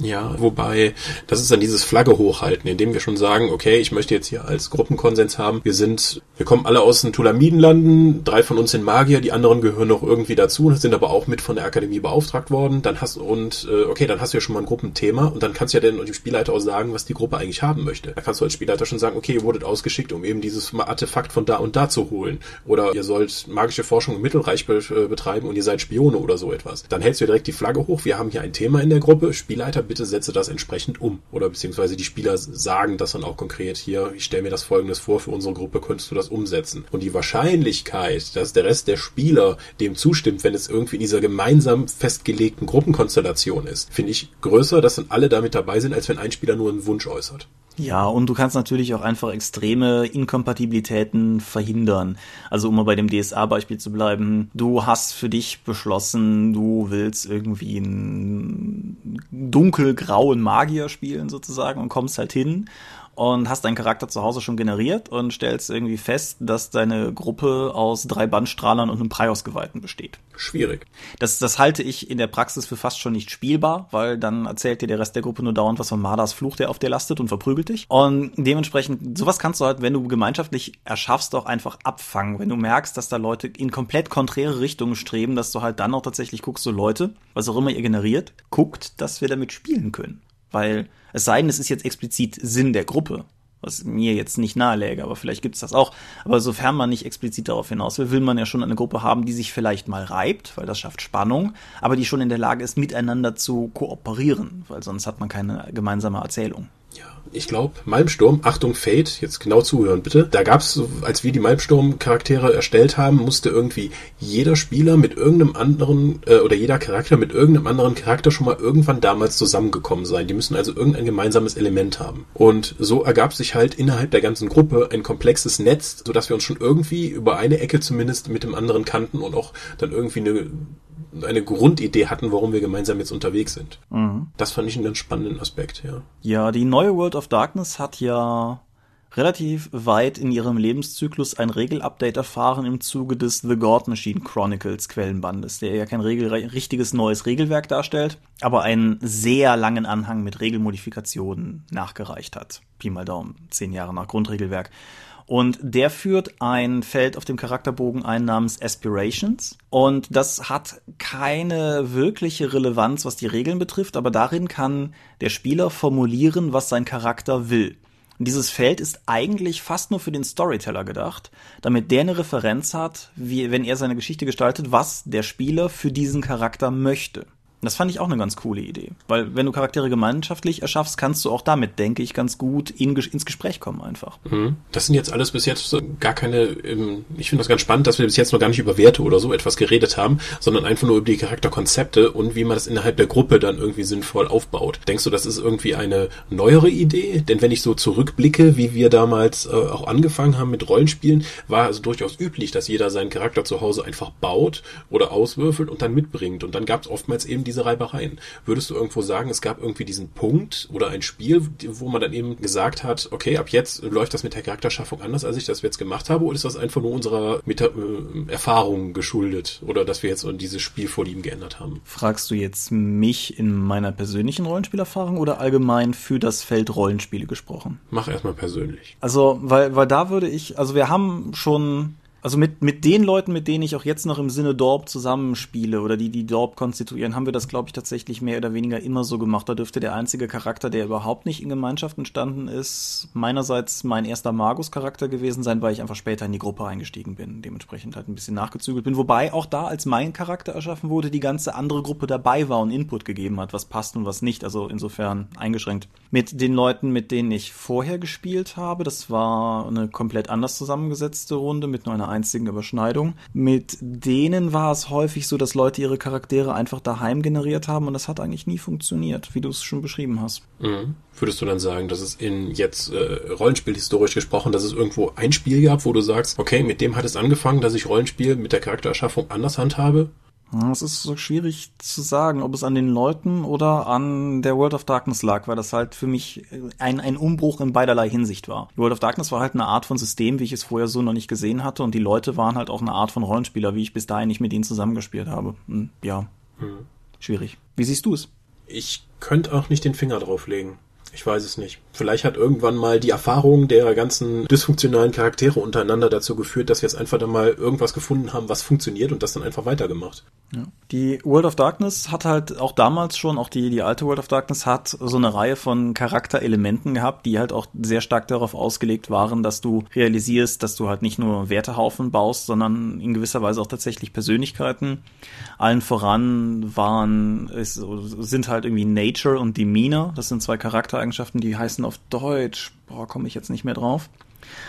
Ja, wobei, das ist dann dieses Flagge hochhalten, indem wir schon sagen, okay, ich möchte jetzt hier als Gruppenkonsens haben, wir sind, wir kommen alle aus den Tulamidenlanden, drei von uns sind Magier, die anderen gehören noch irgendwie dazu, sind aber auch mit von der Akademie beauftragt worden, dann hast und äh, okay, dann hast du ja schon mal ein Gruppenthema und dann kannst du ja dann dem Spielleiter auch sagen, was die Gruppe eigentlich haben möchte. Da kannst du als Spielleiter schon sagen, okay, ihr wurdet ausgeschickt, um eben dieses Artefakt von da und da zu holen. Oder ihr sollt magische Forschung im Mittelreich äh, betreiben und ihr seid Spione oder so etwas. Dann hältst du direkt die Flagge hoch, wir haben hier ein Thema in der Gruppe, Spielleiter bitte setze das entsprechend um. Oder beziehungsweise die Spieler sagen das dann auch konkret hier, ich stelle mir das folgendes vor, für unsere Gruppe könntest du das umsetzen. Und die Wahrscheinlichkeit, dass der Rest der Spieler dem zustimmt, wenn es irgendwie in dieser gemeinsam festgelegten Gruppenkonstellation ist, finde ich größer, dass dann alle damit dabei sind, als wenn ein Spieler nur einen Wunsch äußert.
Ja, und du kannst natürlich auch einfach extreme Inkompatibilitäten verhindern. Also um mal bei dem DSA-Beispiel zu bleiben, du hast für dich beschlossen, du willst irgendwie einen dunkelgrauen Magier spielen sozusagen und kommst halt hin und hast deinen Charakter zu Hause schon generiert und stellst irgendwie fest, dass deine Gruppe aus drei Bandstrahlern und einem Preiausgeweihten besteht.
Schwierig.
Das, das halte ich in der Praxis für fast schon nicht spielbar, weil dann erzählt dir der Rest der Gruppe nur dauernd was von Mardas Fluch, der auf dir lastet und verprügelt dich. Und dementsprechend, sowas kannst du halt, wenn du gemeinschaftlich erschaffst, auch einfach abfangen. Wenn du merkst, dass da Leute in komplett konträre Richtungen streben, dass du halt dann auch tatsächlich guckst, so Leute, was auch immer ihr generiert, guckt, dass wir damit spielen können. Weil es sei denn, es ist jetzt explizit Sinn der Gruppe. was mir jetzt nicht naheläge, aber vielleicht gibt es das auch. Aber sofern man nicht explizit darauf hinaus will, will man ja schon eine Gruppe haben, die sich vielleicht mal reibt, weil das schafft Spannung, aber die schon in der Lage ist, miteinander zu kooperieren, weil sonst hat man keine gemeinsame Erzählung.
Ja, ich glaube, Malmsturm, Achtung, Fate, jetzt genau zuhören bitte. Da gab's, als wir die Malmsturm-Charaktere erstellt haben, musste irgendwie jeder Spieler mit irgendeinem anderen, äh, oder jeder Charakter mit irgendeinem anderen Charakter schon mal irgendwann damals zusammengekommen sein. Die müssen also irgendein gemeinsames Element haben. Und so ergab sich halt innerhalb der ganzen Gruppe ein komplexes Netz, sodass wir uns schon irgendwie über eine Ecke zumindest mit dem anderen kannten und auch dann irgendwie eine eine Grundidee hatten, warum wir gemeinsam jetzt unterwegs sind. Mhm. Das fand ich einen ganz spannenden Aspekt, ja.
Ja, die neue World of Darkness hat ja relativ weit in ihrem Lebenszyklus ein Regelupdate erfahren im Zuge des The God Machine Chronicles Quellenbandes, der ja kein Regel richtiges neues Regelwerk darstellt, aber einen sehr langen Anhang mit Regelmodifikationen nachgereicht hat. Pi mal Daumen, zehn Jahre nach Grundregelwerk. Und der führt ein Feld auf dem Charakterbogen ein namens Aspirations. Und das hat keine wirkliche Relevanz, was die Regeln betrifft, aber darin kann der Spieler formulieren, was sein Charakter will. Und dieses Feld ist eigentlich fast nur für den Storyteller gedacht, damit der eine Referenz hat, wie, wenn er seine Geschichte gestaltet, was der Spieler für diesen Charakter möchte. Das fand ich auch eine ganz coole Idee. Weil wenn du Charaktere gemeinschaftlich erschaffst, kannst du auch damit, denke ich, ganz gut in, ins Gespräch kommen einfach.
Mhm. Das sind jetzt alles bis jetzt gar keine, ähm, ich finde das ganz spannend, dass wir bis jetzt noch gar nicht über Werte oder so etwas geredet haben, sondern einfach nur über die Charakterkonzepte und wie man das innerhalb der Gruppe dann irgendwie sinnvoll aufbaut. Denkst du, das ist irgendwie eine neuere Idee? Denn wenn ich so zurückblicke, wie wir damals äh, auch angefangen haben mit Rollenspielen, war also durchaus üblich, dass jeder seinen Charakter zu Hause einfach baut oder auswürfelt und dann mitbringt. Und dann gab es oftmals eben diese Reibereien. Würdest du irgendwo sagen, es gab irgendwie diesen Punkt oder ein Spiel, wo man dann eben gesagt hat, okay, ab jetzt läuft das mit der Charakterschaffung anders, als ich das jetzt gemacht habe, oder ist das einfach nur unserer Meta äh, Erfahrung geschuldet oder dass wir jetzt dieses Spielvorlieben geändert haben?
Fragst du jetzt mich in meiner persönlichen Rollenspielerfahrung oder allgemein für das Feld Rollenspiele gesprochen?
Mach erstmal persönlich.
Also, weil, weil da würde ich, also wir haben schon also mit, mit den Leuten, mit denen ich auch jetzt noch im Sinne Dorp zusammenspiele oder die die Dorp konstituieren, haben wir das, glaube ich, tatsächlich mehr oder weniger immer so gemacht. Da dürfte der einzige Charakter, der überhaupt nicht in Gemeinschaft entstanden ist, meinerseits mein erster Magus-Charakter gewesen sein, weil ich einfach später in die Gruppe eingestiegen bin, dementsprechend halt ein bisschen nachgezügelt bin. Wobei auch da, als mein Charakter erschaffen wurde, die ganze andere Gruppe dabei war und Input gegeben hat, was passt und was nicht. Also insofern eingeschränkt. Mit den Leuten, mit denen ich vorher gespielt habe, das war eine komplett anders zusammengesetzte Runde mit nur einer einzigen Überschneidung. Mit denen war es häufig so, dass Leute ihre Charaktere einfach daheim generiert haben und das hat eigentlich nie funktioniert, wie du es schon beschrieben hast.
Mhm. Würdest du dann sagen, dass es in jetzt äh, Rollenspiel historisch gesprochen, dass es irgendwo ein Spiel gab, wo du sagst, okay, mit dem hat es angefangen, dass ich Rollenspiel mit der Charaktererschaffung anders handhabe?
Es ist so schwierig zu sagen, ob es an den Leuten oder an der World of Darkness lag, weil das halt für mich ein, ein Umbruch in beiderlei Hinsicht war. Die World of Darkness war halt eine Art von System, wie ich es vorher so noch nicht gesehen hatte und die Leute waren halt auch eine Art von Rollenspieler, wie ich bis dahin nicht mit ihnen zusammengespielt habe. Hm, ja, hm. schwierig. Wie siehst du es?
Ich könnte auch nicht den Finger drauflegen. Ich weiß es nicht. Vielleicht hat irgendwann mal die Erfahrung der ganzen dysfunktionalen Charaktere untereinander dazu geführt, dass wir jetzt einfach dann mal irgendwas gefunden haben, was funktioniert und das dann einfach weitergemacht.
Ja. Die World of Darkness hat halt auch damals schon, auch die, die alte World of Darkness hat so eine Reihe von Charakterelementen gehabt, die halt auch sehr stark darauf ausgelegt waren, dass du realisierst, dass du halt nicht nur Wertehaufen baust, sondern in gewisser Weise auch tatsächlich Persönlichkeiten. Allen voran waren, es sind halt irgendwie Nature und Demeanor. Das sind zwei Charaktereigenschaften, die heißen auf Deutsch, boah, komme ich jetzt nicht mehr drauf.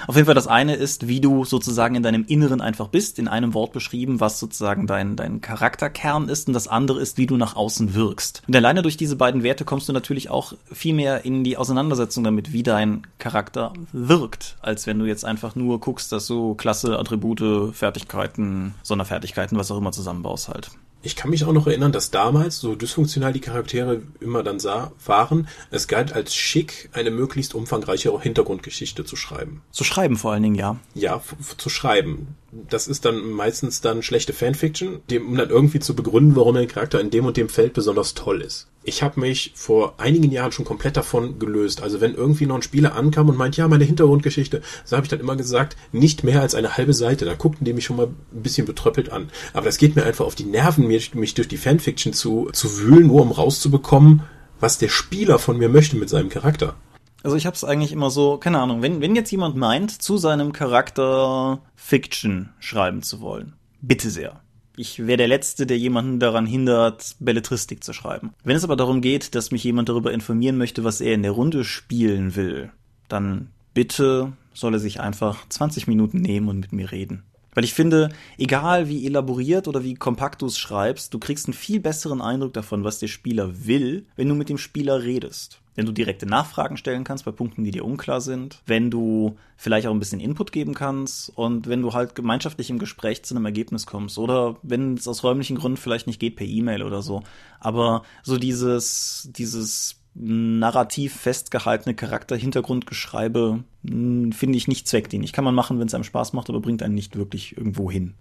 Auf jeden Fall das eine ist, wie du sozusagen in deinem Inneren einfach bist, in einem Wort beschrieben, was sozusagen dein, dein Charakterkern ist und das andere ist, wie du nach außen wirkst. Und alleine durch diese beiden Werte kommst du natürlich auch viel mehr in die Auseinandersetzung damit, wie dein Charakter wirkt, als wenn du jetzt einfach nur guckst, dass du Klasse, Attribute, Fertigkeiten, Sonderfertigkeiten, was auch immer zusammenbaust halt.
Ich kann mich auch noch erinnern, dass damals, so dysfunktional die Charaktere immer dann sah, waren, es galt als schick, eine möglichst umfangreiche Hintergrundgeschichte zu schreiben.
Zu schreiben vor allen Dingen, ja.
Ja, zu schreiben. Das ist dann meistens dann schlechte Fanfiction, um dann irgendwie zu begründen, warum ein Charakter in dem und dem Feld besonders toll ist ich habe mich vor einigen Jahren schon komplett davon gelöst. Also wenn irgendwie noch ein Spieler ankam und meint, ja, meine Hintergrundgeschichte, so habe ich dann immer gesagt, nicht mehr als eine halbe Seite. Da guckten die mich schon mal ein bisschen betröppelt an. Aber das geht mir einfach auf die Nerven, mich, mich durch die Fanfiction zu, zu wühlen, nur um rauszubekommen, was der Spieler von mir möchte mit seinem Charakter.
Also ich habe es eigentlich immer so, keine Ahnung, wenn, wenn jetzt jemand meint, zu seinem Charakter Fiction schreiben zu wollen, bitte sehr. Ich wäre der Letzte, der jemanden daran hindert, Belletristik zu schreiben. Wenn es aber darum geht, dass mich jemand darüber informieren möchte, was er in der Runde spielen will, dann bitte soll er sich einfach 20 Minuten nehmen und mit mir reden. Weil ich finde, egal wie elaboriert oder wie kompakt du es schreibst, du kriegst einen viel besseren Eindruck davon, was der Spieler will, wenn du mit dem Spieler redest. Wenn du direkte Nachfragen stellen kannst bei Punkten, die dir unklar sind, wenn du vielleicht auch ein bisschen Input geben kannst und wenn du halt gemeinschaftlich im Gespräch zu einem Ergebnis kommst oder wenn es aus räumlichen Gründen vielleicht nicht geht per E-Mail oder so. Aber so dieses, dieses narrativ festgehaltene Charakter-Hintergrundgeschreibe finde ich nicht zweckdienlich. Kann man machen, wenn es einem Spaß macht, aber bringt einen nicht wirklich irgendwo hin.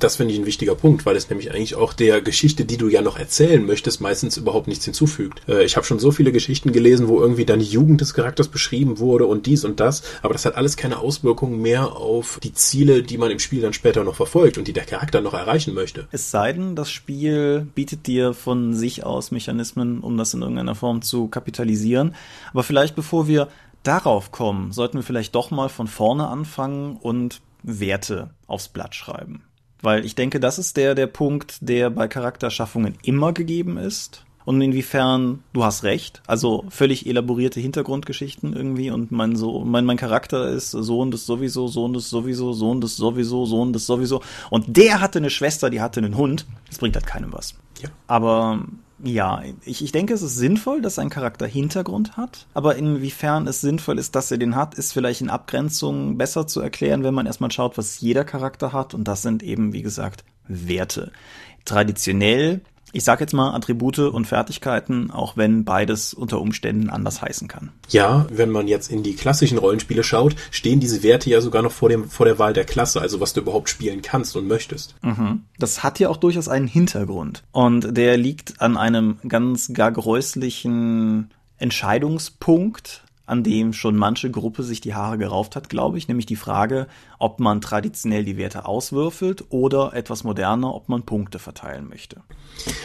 Das finde ich ein wichtiger Punkt, weil es nämlich eigentlich auch der Geschichte, die du ja noch erzählen möchtest, meistens überhaupt nichts hinzufügt. Äh, ich habe schon so viele Geschichten gelesen, wo irgendwie dann die Jugend des Charakters beschrieben wurde und dies und das, aber das hat alles keine Auswirkungen mehr auf die Ziele, die man im Spiel dann später noch verfolgt und die der Charakter noch erreichen möchte.
Es sei denn, das Spiel bietet dir von sich aus Mechanismen, um das in irgendeiner Form zu kapitalisieren. Aber vielleicht bevor wir darauf kommen, sollten wir vielleicht doch mal von vorne anfangen und Werte aufs Blatt schreiben. Weil ich denke, das ist der, der Punkt, der bei Charakterschaffungen immer gegeben ist. Und inwiefern, du hast recht, also völlig elaborierte Hintergrundgeschichten irgendwie und mein so, mein, mein Charakter ist Sohn des sowieso, Sohn des sowieso, Sohn des sowieso, Sohn des sowieso. Und der hatte eine Schwester, die hatte einen Hund. Das bringt halt keinem was. Ja. Aber ja, ich, ich denke, es ist sinnvoll, dass ein Charakter Hintergrund hat, aber inwiefern es sinnvoll ist, dass er den hat, ist vielleicht in Abgrenzung besser zu erklären, wenn man erstmal schaut, was jeder Charakter hat und das sind eben, wie gesagt, Werte. Traditionell ich sage jetzt mal Attribute und Fertigkeiten, auch wenn beides unter Umständen anders heißen kann.
Ja, wenn man jetzt in die klassischen Rollenspiele schaut, stehen diese Werte ja sogar noch vor dem vor der Wahl der Klasse, also was du überhaupt spielen kannst und möchtest.
Mhm. Das hat ja auch durchaus einen Hintergrund und der liegt an einem ganz gar gräuslichen Entscheidungspunkt, an dem schon manche Gruppe sich die Haare gerauft hat, glaube ich, nämlich die Frage, ob man traditionell die Werte auswürfelt oder etwas moderner, ob man Punkte verteilen möchte.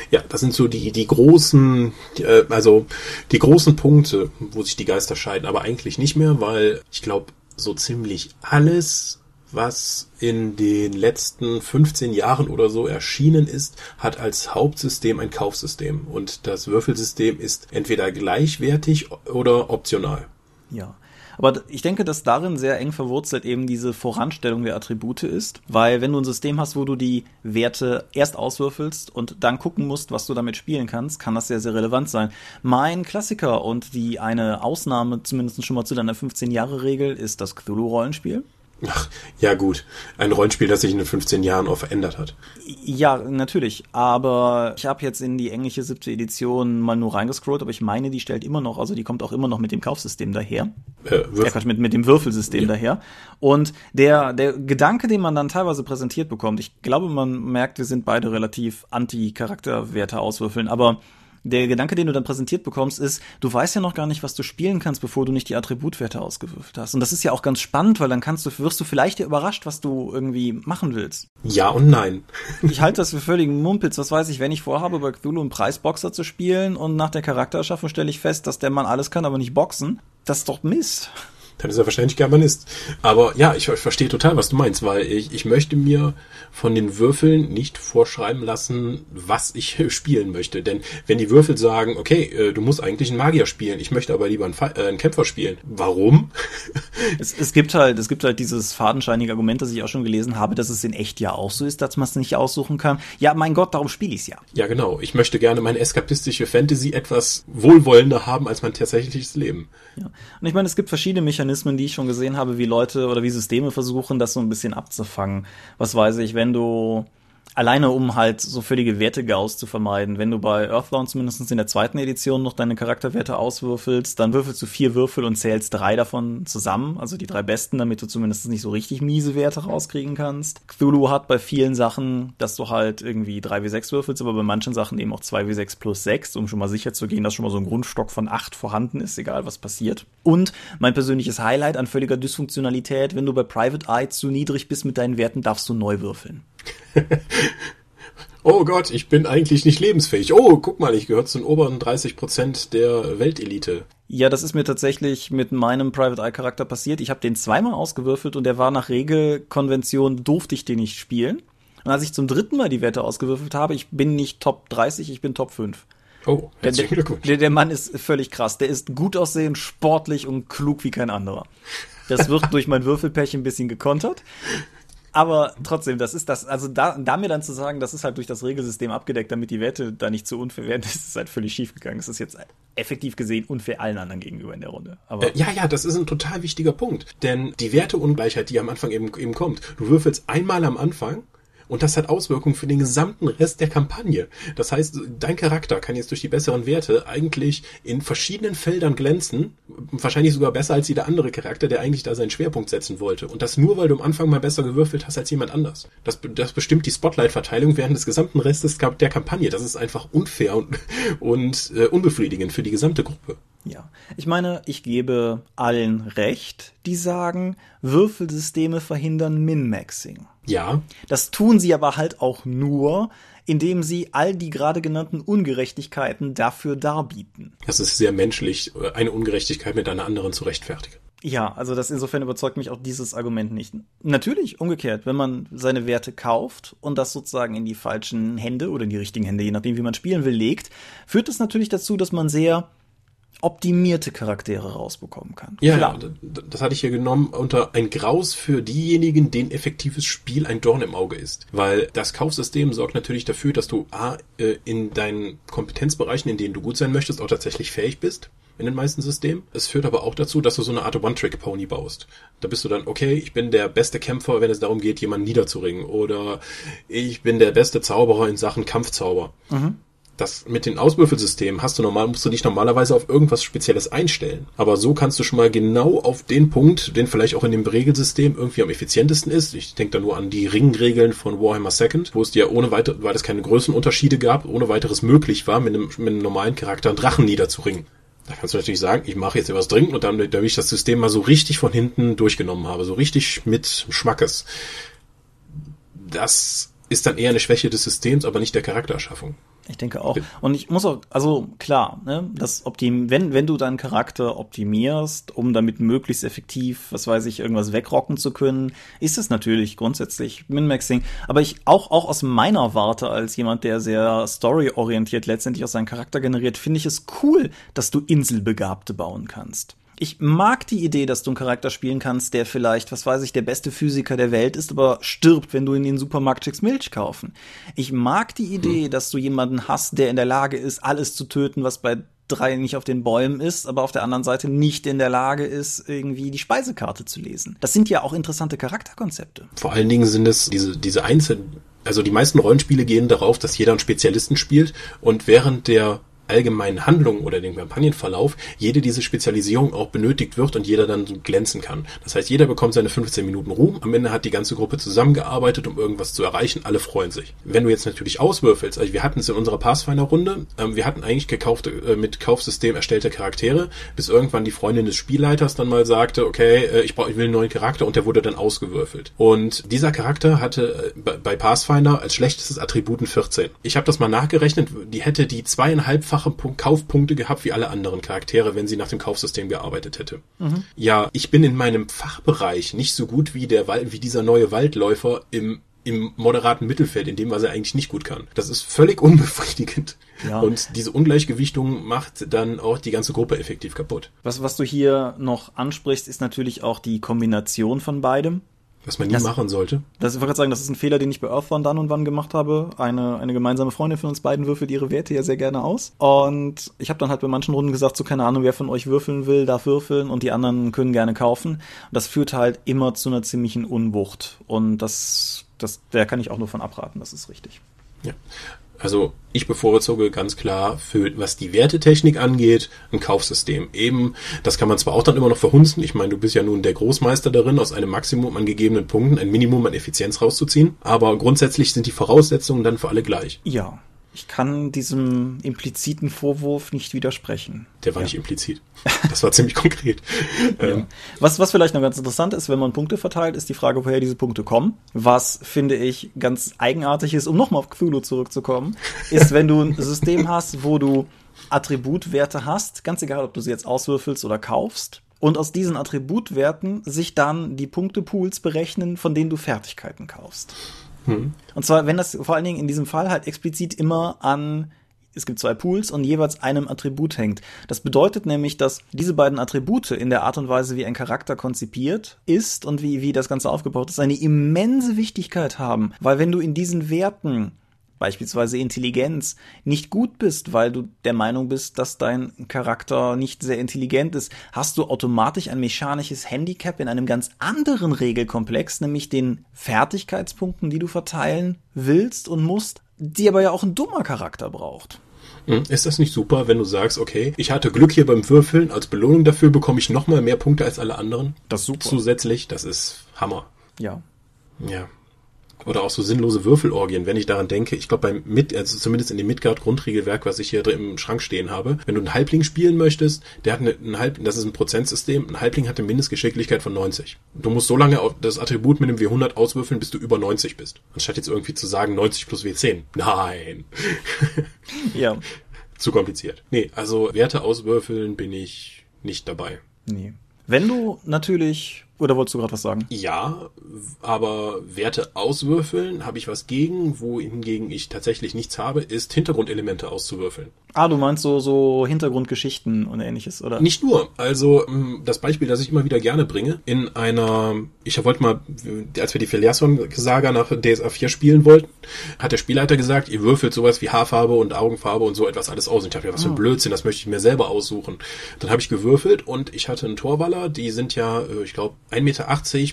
Ja, das sind so die, die großen, äh, also die großen Punkte, wo sich die Geister scheiden, aber eigentlich nicht mehr, weil ich glaube, so ziemlich alles, was in den letzten 15 Jahren oder so erschienen ist, hat als Hauptsystem ein Kaufsystem. Und das Würfelsystem ist entweder gleichwertig oder optional.
Ja. Aber ich denke, dass darin sehr eng verwurzelt eben diese Voranstellung der Attribute ist, weil wenn du ein System hast, wo du die Werte erst auswürfelst und dann gucken musst, was du damit spielen kannst, kann das sehr, sehr relevant sein. Mein Klassiker und die eine Ausnahme zumindest schon mal zu deiner 15-Jahre-Regel ist das Cthulhu-Rollenspiel.
Ach, ja gut. Ein Rollenspiel, das sich in den 15 Jahren auch verändert hat.
Ja, natürlich. Aber ich habe jetzt in die englische siebte Edition mal nur reingescrollt, aber ich meine, die stellt immer noch, also die kommt auch immer noch mit dem Kaufsystem daher. Äh, ja, mit, mit dem Würfelsystem ja. daher. Und der, der Gedanke, den man dann teilweise präsentiert bekommt, ich glaube, man merkt, wir sind beide relativ anti-Charakterwerte auswürfeln, aber der Gedanke, den du dann präsentiert bekommst, ist, du weißt ja noch gar nicht, was du spielen kannst, bevor du nicht die Attributwerte ausgewürfelt hast. Und das ist ja auch ganz spannend, weil dann kannst du, wirst du vielleicht überrascht, was du irgendwie machen willst.
Ja und nein. [LAUGHS]
ich halte das für völligen Mumpels. Was weiß ich, wenn ich vorhabe, bei Cthulhu einen Preisboxer zu spielen und nach der Charaktererschaffung stelle ich fest, dass der Mann alles kann, aber nicht boxen. Das ist doch Mist
dann ist er wahrscheinlich Germanist. Aber ja, ich, ich verstehe total, was du meinst, weil ich, ich möchte mir von den Würfeln nicht vorschreiben lassen, was ich [LAUGHS] spielen möchte. Denn wenn die Würfel sagen, okay, äh, du musst eigentlich einen Magier spielen, ich möchte aber lieber einen, äh, einen Kämpfer spielen. Warum? [LAUGHS]
es, es gibt halt, es gibt halt dieses fadenscheinige Argument, das ich auch schon gelesen habe, dass es in echt ja auch so ist, dass man es nicht aussuchen kann. Ja, mein Gott, darum spiele ich es ja.
Ja, genau. Ich möchte gerne meine eskapistische Fantasy etwas wohlwollender haben als mein tatsächliches Leben.
Ja. Und ich meine, es gibt verschiedene Mechanismen, die ich schon gesehen habe, wie Leute oder wie Systeme versuchen, das so ein bisschen abzufangen. Was weiß ich, wenn du Alleine um halt so völlige Wertegaus zu vermeiden. Wenn du bei Earthbound zumindest in der zweiten Edition noch deine Charakterwerte auswürfelst, dann würfelst du vier Würfel und zählst drei davon zusammen, also die drei besten, damit du zumindest nicht so richtig miese Werte rauskriegen kannst. Cthulhu hat bei vielen Sachen, dass du halt irgendwie drei wie sechs würfelst, aber bei manchen Sachen eben auch zwei wie sechs plus sechs, um schon mal sicher zu gehen, dass schon mal so ein Grundstock von acht vorhanden ist, egal was passiert. Und mein persönliches Highlight an völliger Dysfunktionalität, wenn du bei Private Eye zu niedrig bist mit deinen Werten, darfst du neu würfeln. [LAUGHS]
Oh Gott, ich bin eigentlich nicht lebensfähig. Oh, guck mal, ich gehöre zu den oberen 30 Prozent der Weltelite.
Ja, das ist mir tatsächlich mit meinem Private Eye Charakter passiert. Ich habe den zweimal ausgewürfelt und der war nach Regelkonvention durfte ich den nicht spielen. Und als ich zum dritten Mal die Werte ausgewürfelt habe, ich bin nicht Top 30, ich bin Top 5.
Oh,
Der,
herzlichen Glückwunsch.
der, der Mann ist völlig krass. Der ist gut aussehend, sportlich und klug wie kein anderer. Das wird [LAUGHS] durch mein Würfelpärchen ein bisschen gekontert. Aber trotzdem, das ist das, also da, da mir dann zu sagen, das ist halt durch das Regelsystem abgedeckt, damit die Werte da nicht zu unfair werden, [LAUGHS] das ist halt völlig schief gegangen. Es ist jetzt effektiv gesehen unfair allen anderen gegenüber in der Runde. Aber
Äh, ja, ja, das ist ein total wichtiger Punkt. Denn die Werteungleichheit, die am Anfang eben, eben kommt, du würfelst einmal am Anfang und das hat Auswirkungen für den gesamten Rest der Kampagne. Das heißt, dein Charakter kann jetzt durch die besseren Werte eigentlich in verschiedenen Feldern glänzen, wahrscheinlich sogar besser als jeder andere Charakter, der eigentlich da seinen Schwerpunkt setzen wollte. Und das nur, weil du am Anfang mal besser gewürfelt hast als jemand anders. Das, das bestimmt die Spotlight-Verteilung während des gesamten Restes der Kampagne. Das ist einfach unfair und, und äh, unbefriedigend für die gesamte Gruppe.
Ja, ich meine, ich gebe allen recht, die sagen, Würfelsysteme verhindern Min-Maxing.
Ja,
Das tun sie aber halt auch nur, indem sie all die gerade genannten Ungerechtigkeiten dafür darbieten.
Das ist sehr menschlich, eine Ungerechtigkeit mit einer anderen zu rechtfertigen.
Ja, also das insofern überzeugt mich auch dieses Argument nicht. Natürlich, umgekehrt, wenn man seine Werte kauft und das sozusagen in die falschen Hände oder in die richtigen Hände, je nachdem wie man spielen will, legt, führt das natürlich dazu, dass man sehr optimierte Charaktere rausbekommen kann.
Ja,
Klar.
das hatte ich hier genommen unter ein Graus für diejenigen, denen effektives Spiel ein Dorn im Auge ist. Weil das Kaufsystem sorgt natürlich dafür, dass du A, äh, in deinen Kompetenzbereichen, in denen du gut sein möchtest, auch tatsächlich fähig bist. In den meisten Systemen. Es führt aber auch dazu, dass du so eine Art One-Trick-Pony baust. Da bist du dann, okay, ich bin der beste Kämpfer, wenn es darum geht, jemanden niederzuringen. Oder ich bin der beste Zauberer in Sachen Kampfzauber. Das mit den Auswürfelsystemen hast du normal, musst du dich normalerweise auf irgendwas Spezielles einstellen. Aber so kannst du schon mal genau auf den Punkt, den vielleicht auch in dem Regelsystem irgendwie am effizientesten ist. Ich denke da nur an die Ringregeln von Warhammer Second, wo es dir ohne weiter, weil es keine Größenunterschiede gab, ohne weiteres möglich war, mit einem, mit einem normalen Charakter einen Drachen niederzuringen. Da kannst du natürlich sagen, ich mache jetzt etwas dringend und dann, damit ich das System mal so richtig von hinten durchgenommen habe, so richtig mit Schmackes. Das ist dann eher eine Schwäche des Systems, aber nicht der Charaktererschaffung.
Ich denke auch. Und ich muss auch, also klar, ne, das optim, wenn, wenn du deinen Charakter optimierst, um damit möglichst effektiv, was weiß ich, irgendwas wegrocken zu können, ist es natürlich grundsätzlich Min-Maxing. Aber ich, auch, auch aus meiner Warte als jemand, der sehr storyorientiert letztendlich aus seinen Charakter generiert, finde ich es cool, dass du Inselbegabte bauen kannst. Ich mag die Idee, dass du einen Charakter spielen kannst, der vielleicht, was weiß ich, der beste Physiker der Welt ist, aber stirbt, wenn du in den Supermarkt schickst Milch kaufen. Ich mag die Idee, dass du jemanden hast, der in der Lage ist, alles zu töten, was bei drei nicht auf den Bäumen ist, aber auf der anderen Seite nicht in der Lage ist, irgendwie die Speisekarte zu lesen. Das sind ja auch interessante Charakterkonzepte.
Vor allen Dingen sind es diese, diese einzelnen, also die meisten Rollenspiele gehen darauf, dass jeder einen Spezialisten spielt und während der allgemeinen Handlung oder den Kampagnenverlauf jede diese Spezialisierung auch benötigt wird und jeder dann glänzen kann. Das heißt, jeder bekommt seine 15 Minuten Ruhm. Am Ende hat die ganze Gruppe zusammengearbeitet, um irgendwas zu erreichen. Alle freuen sich. Wenn du jetzt natürlich auswürfelst, also wir hatten es in unserer Pathfinder-Runde, ähm, wir hatten eigentlich gekaufte, äh, mit Kaufsystem erstellte Charaktere, bis irgendwann die Freundin des Spielleiters dann mal sagte, okay, äh, ich, brauch, ich will einen neuen Charakter und der wurde dann ausgewürfelt. Und dieser Charakter hatte äh, bei, Pathfinder als schlechtestes Attribut ein 14. Ich habe das mal nachgerechnet, die hätte die zweieinhalbfache Punkt, Kaufpunkte gehabt wie alle anderen Charaktere, wenn sie nach dem Kaufsystem gearbeitet hätte. Ja, ich bin in meinem Fachbereich nicht so gut wie der Wald, wie dieser neue Waldläufer im im moderaten Mittelfeld, in dem, was er eigentlich nicht gut kann. Das ist völlig [LAUGHS] unbefriedigend.
Ja.
Und diese Ungleichgewichtung macht dann auch die ganze Gruppe effektiv kaputt.
Was, was du hier noch ansprichst, ist natürlich auch die Kombination von beidem.
Was man nie
Das-
machen sollte.
Das, ich wollte gerade sagen, das ist ein Fehler, den ich bei Earthbound dann und wann gemacht habe. Eine, eine gemeinsame Freundin von uns beiden würfelt ihre Werte ja sehr gerne aus. Und ich habe dann halt bei manchen Runden gesagt, so keine Ahnung, wer von euch würfeln will, darf würfeln und die anderen können gerne kaufen. Und das führt halt immer zu einer ziemlichen Unwucht. Und das, das, da kann ich auch nur von abraten, das ist richtig.
Ja. Also ich bevorzuge ganz klar für was die Wertetechnik angeht, ein Kaufsystem. Eben, das kann man zwar auch dann immer noch verhunzen. Ich meine, du bist ja nun der Großmeister darin, aus einem Maximum an gegebenen Punkten ein Minimum an Effizienz rauszuziehen. Aber grundsätzlich sind die Voraussetzungen dann für alle gleich.
Ja. Ich kann diesem impliziten Vorwurf nicht widersprechen.
Der war ja. nicht implizit. Das war ziemlich konkret. [LAUGHS]
ja. Ähm, was, was vielleicht noch ganz interessant ist, wenn man Punkte verteilt, ist die Frage, woher diese Punkte kommen. Was, finde ich, ganz eigenartig ist, um nochmal auf Cthulhu zurückzukommen, [LAUGHS] ist, wenn du ein System hast, wo du Attributwerte hast, ganz egal, ob du sie jetzt auswürfelst oder kaufst, und aus diesen Attributwerten sich dann die Punktepools berechnen, von denen du Fertigkeiten kaufst. Hm. Und zwar, wenn das vor allen Dingen in diesem Fall halt explizit immer an es gibt zwei Pools und jeweils einem Attribut hängt. Das bedeutet nämlich, dass diese beiden Attribute in der Art und Weise, wie ein Charakter konzipiert ist und wie, wie das Ganze aufgebaut ist, eine immense Wichtigkeit haben. Weil wenn du in diesen Werten beispielsweise Intelligenz, nicht gut bist, weil du der Meinung bist, dass dein Charakter nicht sehr intelligent ist, hast du automatisch ein mechanisches Handicap in einem ganz anderen Regelkomplex, nämlich den Fertigkeitspunkten, die du verteilen willst und musst, die aber ja auch ein dummer Charakter braucht.
Hm, ist das nicht super, wenn du sagst, okay, ich hatte Glück hier beim Würfeln, als Belohnung dafür bekomme ich nochmal mehr Punkte als alle anderen?
Das ist super.
Zusätzlich, das ist Hammer.
Ja.
Ja. Oder auch so sinnlose Würfelorgien, wenn ich daran denke. Ich glaube, beim Mid, also zumindest in dem Midgard-Grundregelwerk, was ich hier im Schrank stehen habe, wenn du einen Halbling spielen möchtest, der hat eine, ein Halb, das ist ein Prozentsystem, ein Halbling hat eine Mindestgeschicklichkeit von 90. Du musst so lange das Attribut mit einem W100 auswürfeln, bis du über 90 bist. Anstatt jetzt irgendwie zu sagen 90 plus W10. Nein. [LAUGHS]
ja.
Zu kompliziert. Nee, also Werte auswürfeln bin ich nicht dabei.
Nee. Wenn du natürlich oder wolltest du gerade was sagen?
Ja, aber Werte auswürfeln habe ich was gegen, wohingegen ich tatsächlich nichts habe, ist Hintergrundelemente auszuwürfeln.
Ah, du meinst so, so Hintergrundgeschichten und ähnliches, oder?
Nicht nur. Also mm, das Beispiel, das ich immer wieder gerne bringe, in einer, ich wollte mal, als wir die Filiasson-Saga nach DSA 4 spielen wollten, hat der Spielleiter gesagt, ihr würfelt sowas wie Haarfarbe und Augenfarbe und so etwas alles aus. Und ich dachte, was für ein ah. Blödsinn, das möchte ich mir selber aussuchen. Dann habe ich gewürfelt und ich hatte einen Torwaller, die sind ja, äh, ich glaube, 1,80 Meter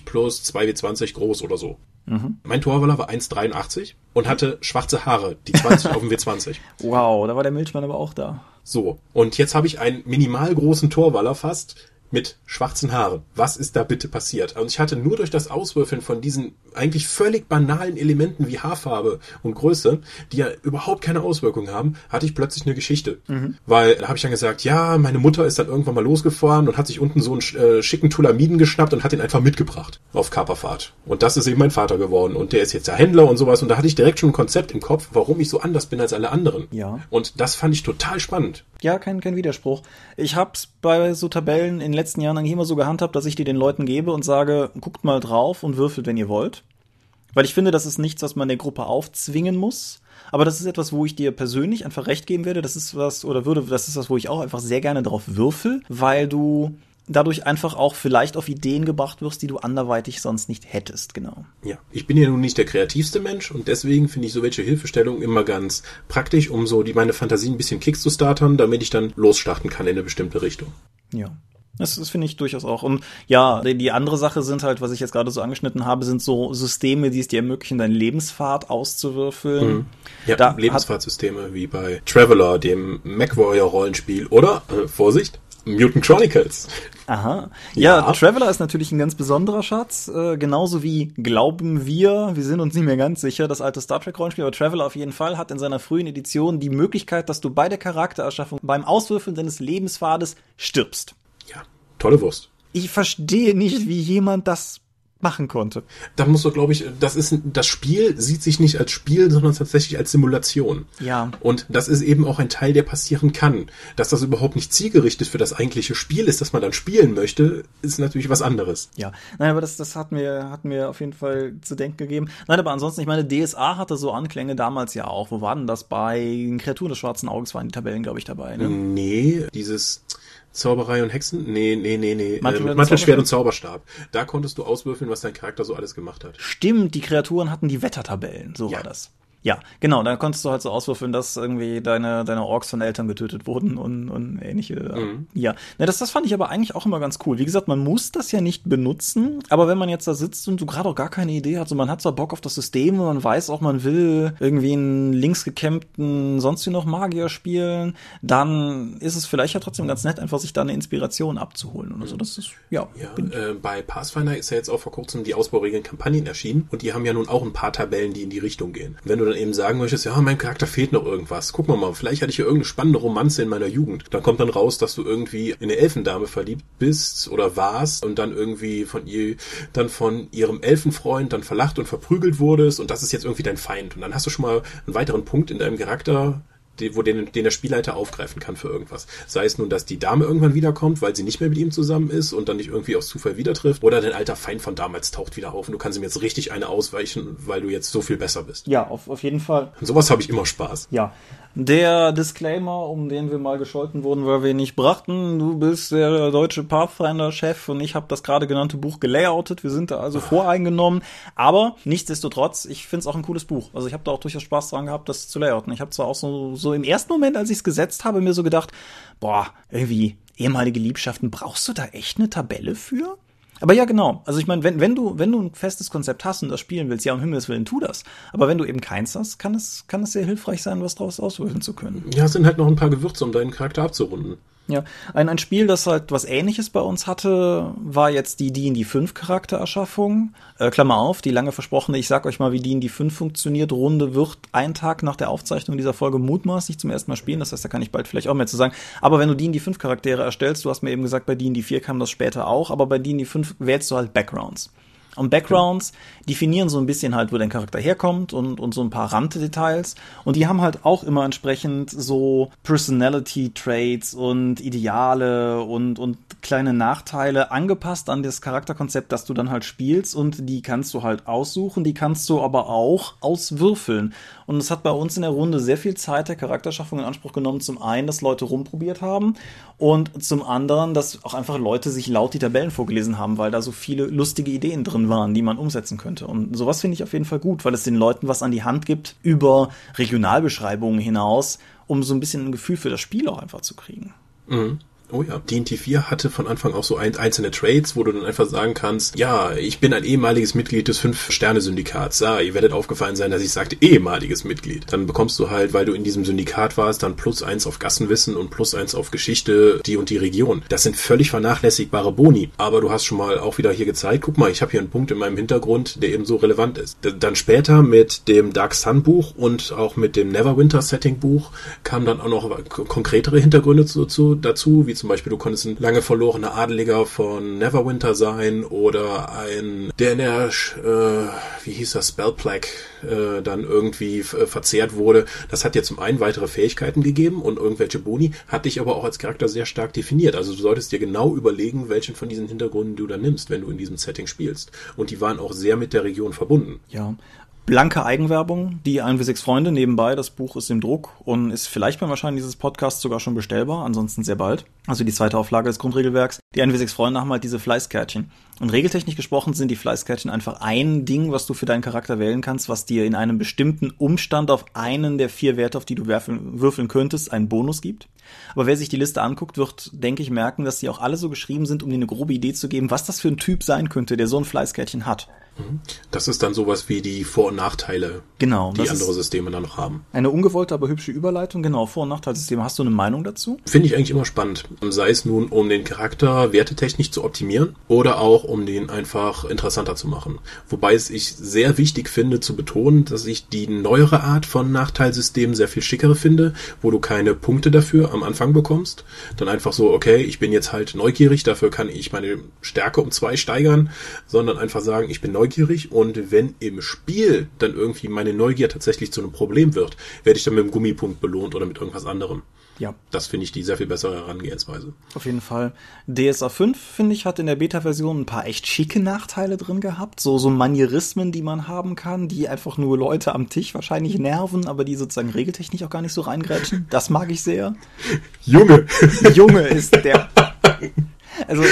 plus 2W20 groß oder so. Mhm. Mein Torwaller war 1,83 und hatte schwarze Haare, die 20 auf dem W20.
Wow, da war der Milchmann aber auch da.
So, und jetzt habe ich einen minimal großen Torwaller fast, mit schwarzen Haaren. Was ist da bitte passiert? Und ich hatte nur durch das Auswürfeln von diesen eigentlich völlig banalen Elementen wie Haarfarbe und Größe, die ja überhaupt keine Auswirkungen haben, hatte ich plötzlich eine Geschichte. Mhm. Weil da habe ich dann gesagt, ja, meine Mutter ist dann irgendwann mal losgefahren und hat sich unten so einen äh, schicken Tulamiden geschnappt und hat ihn einfach mitgebracht auf Kaperfahrt. Und das ist eben mein Vater geworden. Und der ist jetzt der Händler und sowas. Und da hatte ich direkt schon ein Konzept im Kopf, warum ich so anders bin als alle anderen.
Ja.
Und das fand ich total spannend.
Ja, kein, kein Widerspruch. Ich hab's bei so Tabellen in den letzten Jahren eigentlich immer so gehandhabt, dass ich die den Leuten gebe und sage, guckt mal drauf und würfelt, wenn ihr wollt. Weil ich finde, das ist nichts, was man der Gruppe aufzwingen muss. Aber das ist etwas, wo ich dir persönlich einfach recht geben werde. Das ist was, oder würde, das ist was, wo ich auch einfach sehr gerne drauf würfel, weil du dadurch einfach auch vielleicht auf Ideen gebracht wirst, die du anderweitig sonst nicht hättest, genau.
Ja, ich bin ja nun nicht der kreativste Mensch und deswegen finde ich so welche Hilfestellungen immer ganz praktisch, um so die meine Fantasie ein bisschen kicks zu startern, damit ich dann losstarten kann in eine bestimmte Richtung.
Ja. Das, das finde ich durchaus auch. Und ja, die, andere Sache sind halt, was ich jetzt gerade so angeschnitten habe, sind so Systeme, die es dir ermöglichen, deinen Lebenspfad auszuwürfeln. Mhm.
Ja, da Lebensfahrtsysteme wie bei Traveler, dem MacWarrior-Rollenspiel oder, äh, Vorsicht, Mutant Chronicles.
Aha. Ja, ja, Traveler ist natürlich ein ganz besonderer Schatz. Äh, genauso wie glauben wir, wir sind uns nicht mehr ganz sicher, das alte Star Trek Rollenspiel, aber Traveler auf jeden Fall hat in seiner frühen Edition die Möglichkeit, dass du bei der Charaktererschaffung beim Auswürfeln deines Lebenspfades stirbst.
Ja, tolle Wurst.
Ich verstehe nicht, wie jemand das machen konnte.
Da musst du, glaube ich, das ist das Spiel sieht sich nicht als Spiel, sondern tatsächlich als Simulation.
Ja.
Und das ist eben auch ein Teil, der passieren kann. Dass das überhaupt nicht zielgerichtet für das eigentliche Spiel ist, das man dann spielen möchte, ist natürlich was anderes.
Ja. Nein, aber das, das hat mir, hat mir auf jeden Fall zu denken gegeben. Nein, aber ansonsten, ich meine, DSA hatte so Anklänge damals ja auch. Wo war denn das bei Kreaturen des schwarzen Auges waren die Tabellen, glaube ich, dabei, ne?
Nee, dieses Zauberei und Hexen? Nee, nee, nee, nee. Mantel, äh, Mantelschwert und Zauberstab. Da konntest du auswürfeln, was dein Charakter so alles gemacht hat.
Stimmt, die Kreaturen hatten die Wettertabellen, so ja. war das. Ja, genau, dann konntest du halt so auswürfeln, dass irgendwie deine, deine Orks von Eltern getötet wurden und, und ähnliche. Mhm. Ja, Na, das, das fand ich aber eigentlich auch immer ganz cool. Wie gesagt, man muss das ja nicht benutzen, aber wenn man jetzt da sitzt und du gerade auch gar keine Idee hat, so man hat zwar Bock auf das System und man weiß auch, man will irgendwie einen links gekämmten sonst wie noch Magier spielen, dann ist es vielleicht ja trotzdem ganz nett, einfach sich da eine Inspiration abzuholen oder so. Das ist, ja.
ja äh, bei Pathfinder ist ja jetzt auch vor kurzem die Ausbauregeln Kampagnen erschienen und die haben ja nun auch ein paar Tabellen, die in die Richtung gehen. Wenn du dann eben sagen möchtest, ja, mein Charakter fehlt noch irgendwas. Guck mal mal, vielleicht hatte ich hier irgendeine spannende Romanze in meiner Jugend. Dann kommt dann raus, dass du irgendwie in eine Elfendame verliebt bist oder warst und dann irgendwie von ihr, dann von ihrem Elfenfreund dann verlacht und verprügelt wurdest und das ist jetzt irgendwie dein Feind. Und dann hast du schon mal einen weiteren Punkt in deinem Charakter, wo den, den der Spielleiter aufgreifen kann für irgendwas. Sei es nun, dass die Dame irgendwann wiederkommt, weil sie nicht mehr mit ihm zusammen ist und dann nicht irgendwie aus Zufall wieder trifft, oder dein alter Feind von damals taucht wieder auf und du kannst ihm jetzt richtig eine ausweichen, weil du jetzt so viel besser bist.
Ja, auf, auf jeden Fall.
Und sowas habe ich immer Spaß.
Ja. Der Disclaimer, um den wir mal gescholten wurden, weil wir ihn nicht brachten, du bist der deutsche Pathfinder-Chef und ich habe das gerade genannte Buch gelayoutet. Wir sind da also voreingenommen. Aber nichtsdestotrotz, ich finde es auch ein cooles Buch. Also ich habe da auch durchaus Spaß dran gehabt, das zu layouten. Ich habe zwar auch so, so im ersten Moment, als ich es gesetzt habe, mir so gedacht, boah, irgendwie ehemalige Liebschaften, brauchst du da echt eine Tabelle für? Aber ja, genau. Also ich meine, wenn, wenn du, wenn du ein festes Konzept hast und das spielen willst, ja, um Himmels Willen, tu das. Aber wenn du eben keins hast, kann es, kann es sehr hilfreich sein, was daraus auswählen zu können.
Ja, es sind halt noch ein paar Gewürze, um deinen Charakter abzurunden.
Ja, ein, ein Spiel, das halt was ähnliches bei uns hatte, war jetzt die D&D 5 Charaktererschaffung. Äh, Klammer auf, die lange versprochene, ich sag euch mal, wie D&D 5 funktioniert, Runde wird ein Tag nach der Aufzeichnung dieser Folge mutmaßlich zum ersten Mal spielen, das heißt, da kann ich bald vielleicht auch mehr zu sagen. Aber wenn du D&D 5 Charaktere erstellst, du hast mir eben gesagt, bei D&D 4 kam das später auch, aber bei D&D 5 wählst du halt Backgrounds. Und Backgrounds definieren so ein bisschen halt, wo dein Charakter herkommt und, und so ein paar Randdetails. Und die haben halt auch immer entsprechend so Personality Traits und Ideale und, und kleine Nachteile angepasst an das Charakterkonzept, das du dann halt spielst. Und die kannst du halt aussuchen, die kannst du aber auch auswürfeln. Und es hat bei uns in der Runde sehr viel Zeit der Charakterschaffung in Anspruch genommen. Zum einen, dass Leute rumprobiert haben und zum anderen, dass auch einfach Leute sich laut die Tabellen vorgelesen haben, weil da so viele lustige Ideen drin waren, die man umsetzen könnte. Und sowas finde ich auf jeden Fall gut, weil es den Leuten was an die Hand gibt über Regionalbeschreibungen hinaus, um so ein bisschen ein Gefühl für das Spiel auch einfach zu kriegen.
Mhm. Oh ja, D&T 4 hatte von Anfang auch so ein, einzelne Trades, wo du dann einfach sagen kannst, ja, ich bin ein ehemaliges Mitglied des Fünf-Sterne-Syndikats. Ja, ihr werdet aufgefallen sein, dass ich sagte ehemaliges Mitglied. Dann bekommst du halt, weil du in diesem Syndikat warst, dann plus eins auf Gassenwissen und plus eins auf Geschichte, die und die Region. Das sind völlig vernachlässigbare Boni. Aber du hast schon mal auch wieder hier gezeigt, guck mal, ich habe hier einen Punkt in meinem Hintergrund, der eben so relevant ist. Dann später mit dem Dark Sun Buch und auch mit dem Neverwinter Setting Buch kamen dann auch noch konkretere Hintergründe dazu, dazu wie zum Beispiel, du konntest ein lange verlorener Adeliger von Neverwinter sein oder ein, der in der, äh, wie hieß das, Spellplague, äh, dann irgendwie äh, verzehrt wurde. Das hat dir zum einen weitere Fähigkeiten gegeben und irgendwelche Boni, hat dich aber auch als Charakter sehr stark definiert. Also du solltest dir genau überlegen, welchen von diesen Hintergründen du da nimmst, wenn du in diesem Setting spielst. Und die waren auch sehr mit der Region verbunden.
Ja, blanke Eigenwerbung, die 1 wie 6 Freunde nebenbei. Das Buch ist im Druck und ist vielleicht beim Erscheinen dieses Podcasts sogar schon bestellbar, ansonsten sehr bald. Also die zweite Auflage des Grundregelwerks. Die 1 wie 6 Freunde haben halt diese Fleißkärtchen. Und regeltechnisch gesprochen sind die Fleißkärtchen einfach ein Ding, was du für deinen Charakter wählen kannst, was dir in einem bestimmten Umstand auf einen der vier Werte, auf die du werfen, würfeln könntest, einen Bonus gibt. Aber wer sich die Liste anguckt, wird, denke ich, merken, dass die auch alle so geschrieben sind, um dir eine grobe Idee zu geben, was das für ein Typ sein könnte, der so ein Fleißkärtchen hat.
Das ist dann sowas wie die Vor- und Nachteile,
genau,
die andere Systeme dann noch haben.
Eine ungewollte, aber hübsche Überleitung. Genau, Vor- und Nachteilsysteme. Hast du eine Meinung dazu?
Finde ich eigentlich immer spannend. Sei es nun, um den Charakter wertetechnisch zu optimieren oder auch, um den einfach interessanter zu machen. Wobei es ich sehr wichtig finde zu betonen, dass ich die neuere Art von Nachteilsystemen sehr viel schickere finde, wo du keine Punkte dafür am Anfang bekommst. Dann einfach so, okay, ich bin jetzt halt neugierig, dafür kann ich meine Stärke um zwei steigern, sondern einfach sagen, ich bin neugierig neugierig und wenn im Spiel dann irgendwie meine Neugier tatsächlich zu einem Problem wird, werde ich dann mit einem Gummipunkt belohnt oder mit irgendwas anderem.
Ja.
Das finde ich die sehr viel bessere Herangehensweise.
Auf jeden Fall. DSA 5, finde ich, hat in der Beta-Version ein paar echt schicke Nachteile drin gehabt. So, so Manierismen, die man haben kann, die einfach nur Leute am Tisch wahrscheinlich nerven, aber die sozusagen regeltechnisch auch gar nicht so reingrätschen. Das mag ich sehr. [LAUGHS]
Junge!
Junge ist der [LAUGHS]
also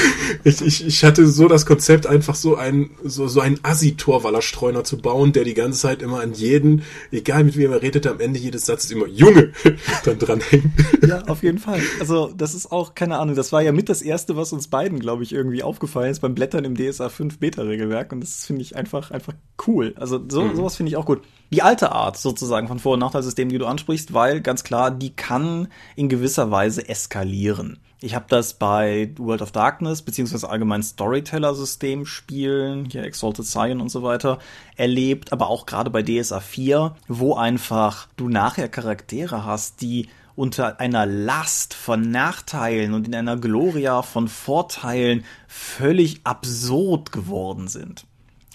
ich, ich, ich hatte so das Konzept, einfach so ein so, so einen Assi-Torwallerstreuner zu bauen, der die ganze Zeit immer an jeden, egal mit wem er redete, am Ende jedes Satzes immer Junge [LAUGHS] dann dranhängen.
Ja, auf jeden Fall. Also das ist auch, keine Ahnung, das war ja mit das Erste, was uns beiden, glaube ich, irgendwie aufgefallen ist beim Blättern im DSA 5 Beta-Regelwerk und das finde ich einfach, einfach cool. Also so, mhm. sowas finde ich auch gut. Die alte Art sozusagen von Vor- und Nachteilsystemen, die du ansprichst, weil ganz klar, die kann in gewisser Weise eskalieren. Ich habe das bei World of Darkness beziehungsweise allgemein Storyteller-System Spielen, hier Exalted Scion und so weiter, erlebt, aber auch gerade bei DSA 4, wo einfach du nachher Charaktere hast, die unter einer Last von Nachteilen und in einer Gloria von Vorteilen völlig absurd geworden sind.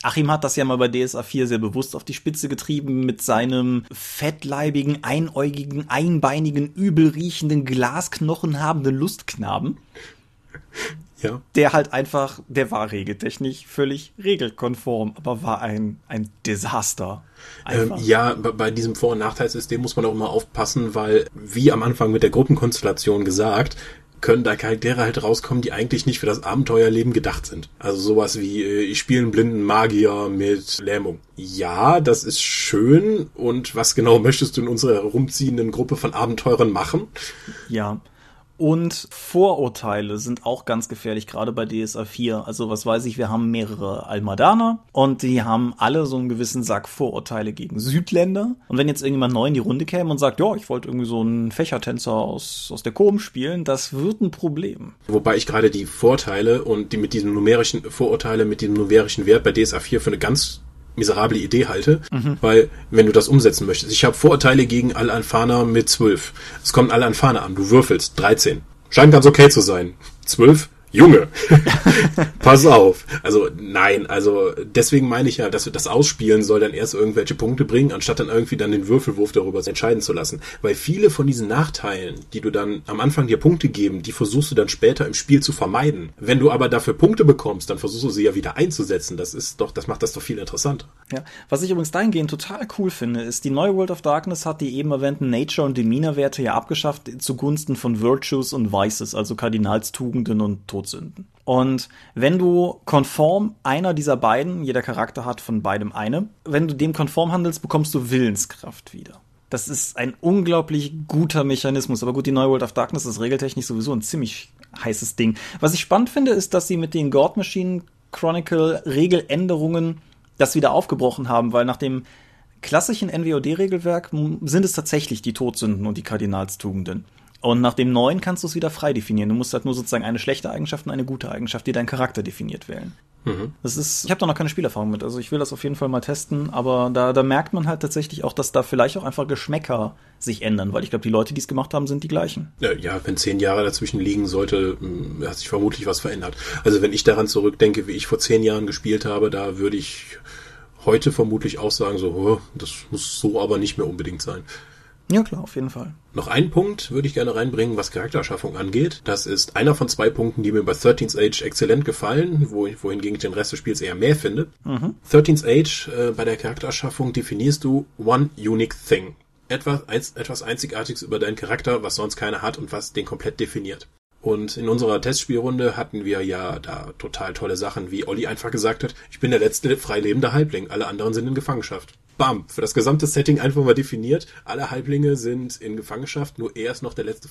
Achim hat das ja mal bei DSA 4 sehr bewusst auf die Spitze getrieben mit seinem fettleibigen, einäugigen, einbeinigen, übelriechenden, Glasknochen habenden Lustknaben. Ja. Der halt einfach, der war regeltechnisch völlig regelkonform, aber war ein, ein Desaster.
Ähm, ja, bei diesem Vor- und Nachteilssystem muss man auch immer aufpassen, weil, wie am Anfang mit der Gruppenkonstellation gesagt, können da Charaktere halt rauskommen, die eigentlich nicht für das Abenteuerleben gedacht sind. Also sowas wie, äh, ich spiele einen blinden Magier mit Lähmung. Ja, das ist schön. Und was genau möchtest du in unserer herumziehenden Gruppe von Abenteurern machen?
Ja. Und Vorurteile sind auch ganz gefährlich, gerade bei DSA 4. Also was weiß ich, wir haben mehrere Almadaner und die haben alle so einen gewissen Sack Vorurteile gegen Südländer. Und wenn jetzt irgendjemand neu in die Runde käme und sagt, ja, ich wollte irgendwie so einen Fächertänzer aus, aus der Kom spielen, das wird ein Problem.
Wobei ich gerade die Vorteile und die mit diesem numerischen Vorurteile, mit diesem numerischen Wert bei DSA 4 für eine ganz miserable Idee halte, mhm. weil wenn du das umsetzen möchtest, ich habe Vorurteile gegen Al-Anfana mit 12. Es kommen Al-Anfana an, du würfelst 13. Scheint ganz okay zu sein. 12 Junge, [LAUGHS] pass auf. Also nein, also deswegen meine ich ja, dass das Ausspielen soll dann erst irgendwelche Punkte bringen, anstatt dann irgendwie dann den Würfelwurf darüber entscheiden zu lassen. Weil viele von diesen Nachteilen, die du dann am Anfang dir Punkte geben, die versuchst du dann später im Spiel zu vermeiden. Wenn du aber dafür Punkte bekommst, dann versuchst du sie ja wieder einzusetzen. Das ist doch, das macht das doch viel interessanter.
Ja, was ich übrigens dahingehend total cool finde, ist, die neue World of Darkness hat die eben erwähnten Nature- und Demeanor-Werte ja abgeschafft zugunsten von Virtues und Vices, also Kardinalstugenden und Todsünden. Und wenn du konform einer dieser beiden, jeder Charakter hat von beidem eine, wenn du dem konform handelst, bekommst du Willenskraft wieder. Das ist ein unglaublich guter Mechanismus. Aber gut, die neue World of Darkness ist regeltechnisch sowieso ein ziemlich heißes Ding. Was ich spannend finde, ist, dass sie mit den God Machine Chronicle Regeländerungen das wieder aufgebrochen haben, weil nach dem klassischen NWOD-Regelwerk sind es tatsächlich die Todsünden und die Kardinalstugenden. Und nach dem neuen kannst du es wieder frei definieren. Du musst halt nur sozusagen eine schlechte Eigenschaft und eine gute Eigenschaft, die deinen Charakter definiert wählen. Mhm. Das ist, ich habe da noch keine Spielerfahrung mit, also ich will das auf jeden Fall mal testen, aber da, da merkt man halt tatsächlich auch, dass da vielleicht auch einfach Geschmäcker sich ändern, weil ich glaube, die Leute, die es gemacht haben, sind die gleichen.
Ja, ja, wenn zehn Jahre dazwischen liegen sollte, hm, hat sich vermutlich was verändert. Also wenn ich daran zurückdenke, wie ich vor zehn Jahren gespielt habe, da würde ich heute vermutlich auch sagen, so, oh, das muss so aber nicht mehr unbedingt sein.
Ja, klar, auf jeden Fall.
Noch einen Punkt würde ich gerne reinbringen, was Charakterschaffung angeht. Das ist einer von zwei Punkten, die mir bei 13th Age exzellent gefallen, wo, wohingegen ich den Rest des Spiels eher mehr finde. Mhm. 13th Age, äh, bei der Charakterschaffung definierst du One Unique Thing. Etwas, eins, etwas Einzigartiges über deinen Charakter, was sonst keiner hat und was den komplett definiert. Und in unserer Testspielrunde hatten wir ja da total tolle Sachen, wie Olli einfach gesagt hat, ich bin der letzte freilebende Halbling, alle anderen sind in Gefangenschaft bam, für das gesamte Setting einfach mal definiert. Alle Halblinge sind in Gefangenschaft, nur er ist noch der letzte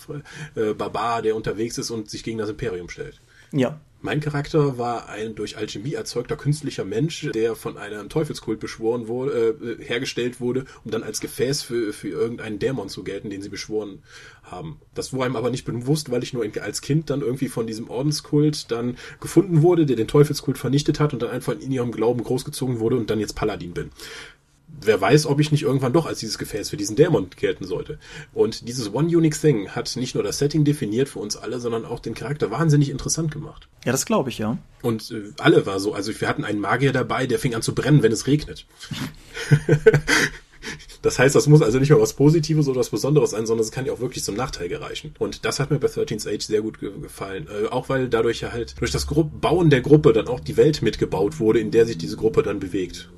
äh, Barbar, der unterwegs ist und sich gegen das Imperium stellt.
Ja.
Mein Charakter war ein durch Alchemie erzeugter künstlicher Mensch, der von einem Teufelskult beschworen wurde, äh, hergestellt wurde, um dann als Gefäß für, für irgendeinen Dämon zu gelten, den sie beschworen haben. Das wurde einem aber nicht bewusst, weil ich nur als Kind dann irgendwie von diesem Ordenskult dann gefunden wurde, der den Teufelskult vernichtet hat und dann einfach in ihrem Glauben großgezogen wurde und dann jetzt Paladin bin wer weiß, ob ich nicht irgendwann doch als dieses Gefäß für diesen Dämon gelten sollte. Und dieses One Unique Thing hat nicht nur das Setting definiert für uns alle, sondern auch den Charakter wahnsinnig interessant gemacht.
Ja, das glaube ich, ja.
Und äh, alle war so. Also wir hatten einen Magier dabei, der fing an zu brennen, wenn es regnet. [LAUGHS] Das heißt, das muss also nicht mal was Positives oder was Besonderes sein, sondern es kann ja auch wirklich zum Nachteil gereichen. Und das hat mir bei 13th Age sehr gut ge gefallen. Äh, auch weil dadurch ja halt durch das Gru Bauen der Gruppe dann auch die Welt mitgebaut wurde, in der sich diese Gruppe dann bewegt.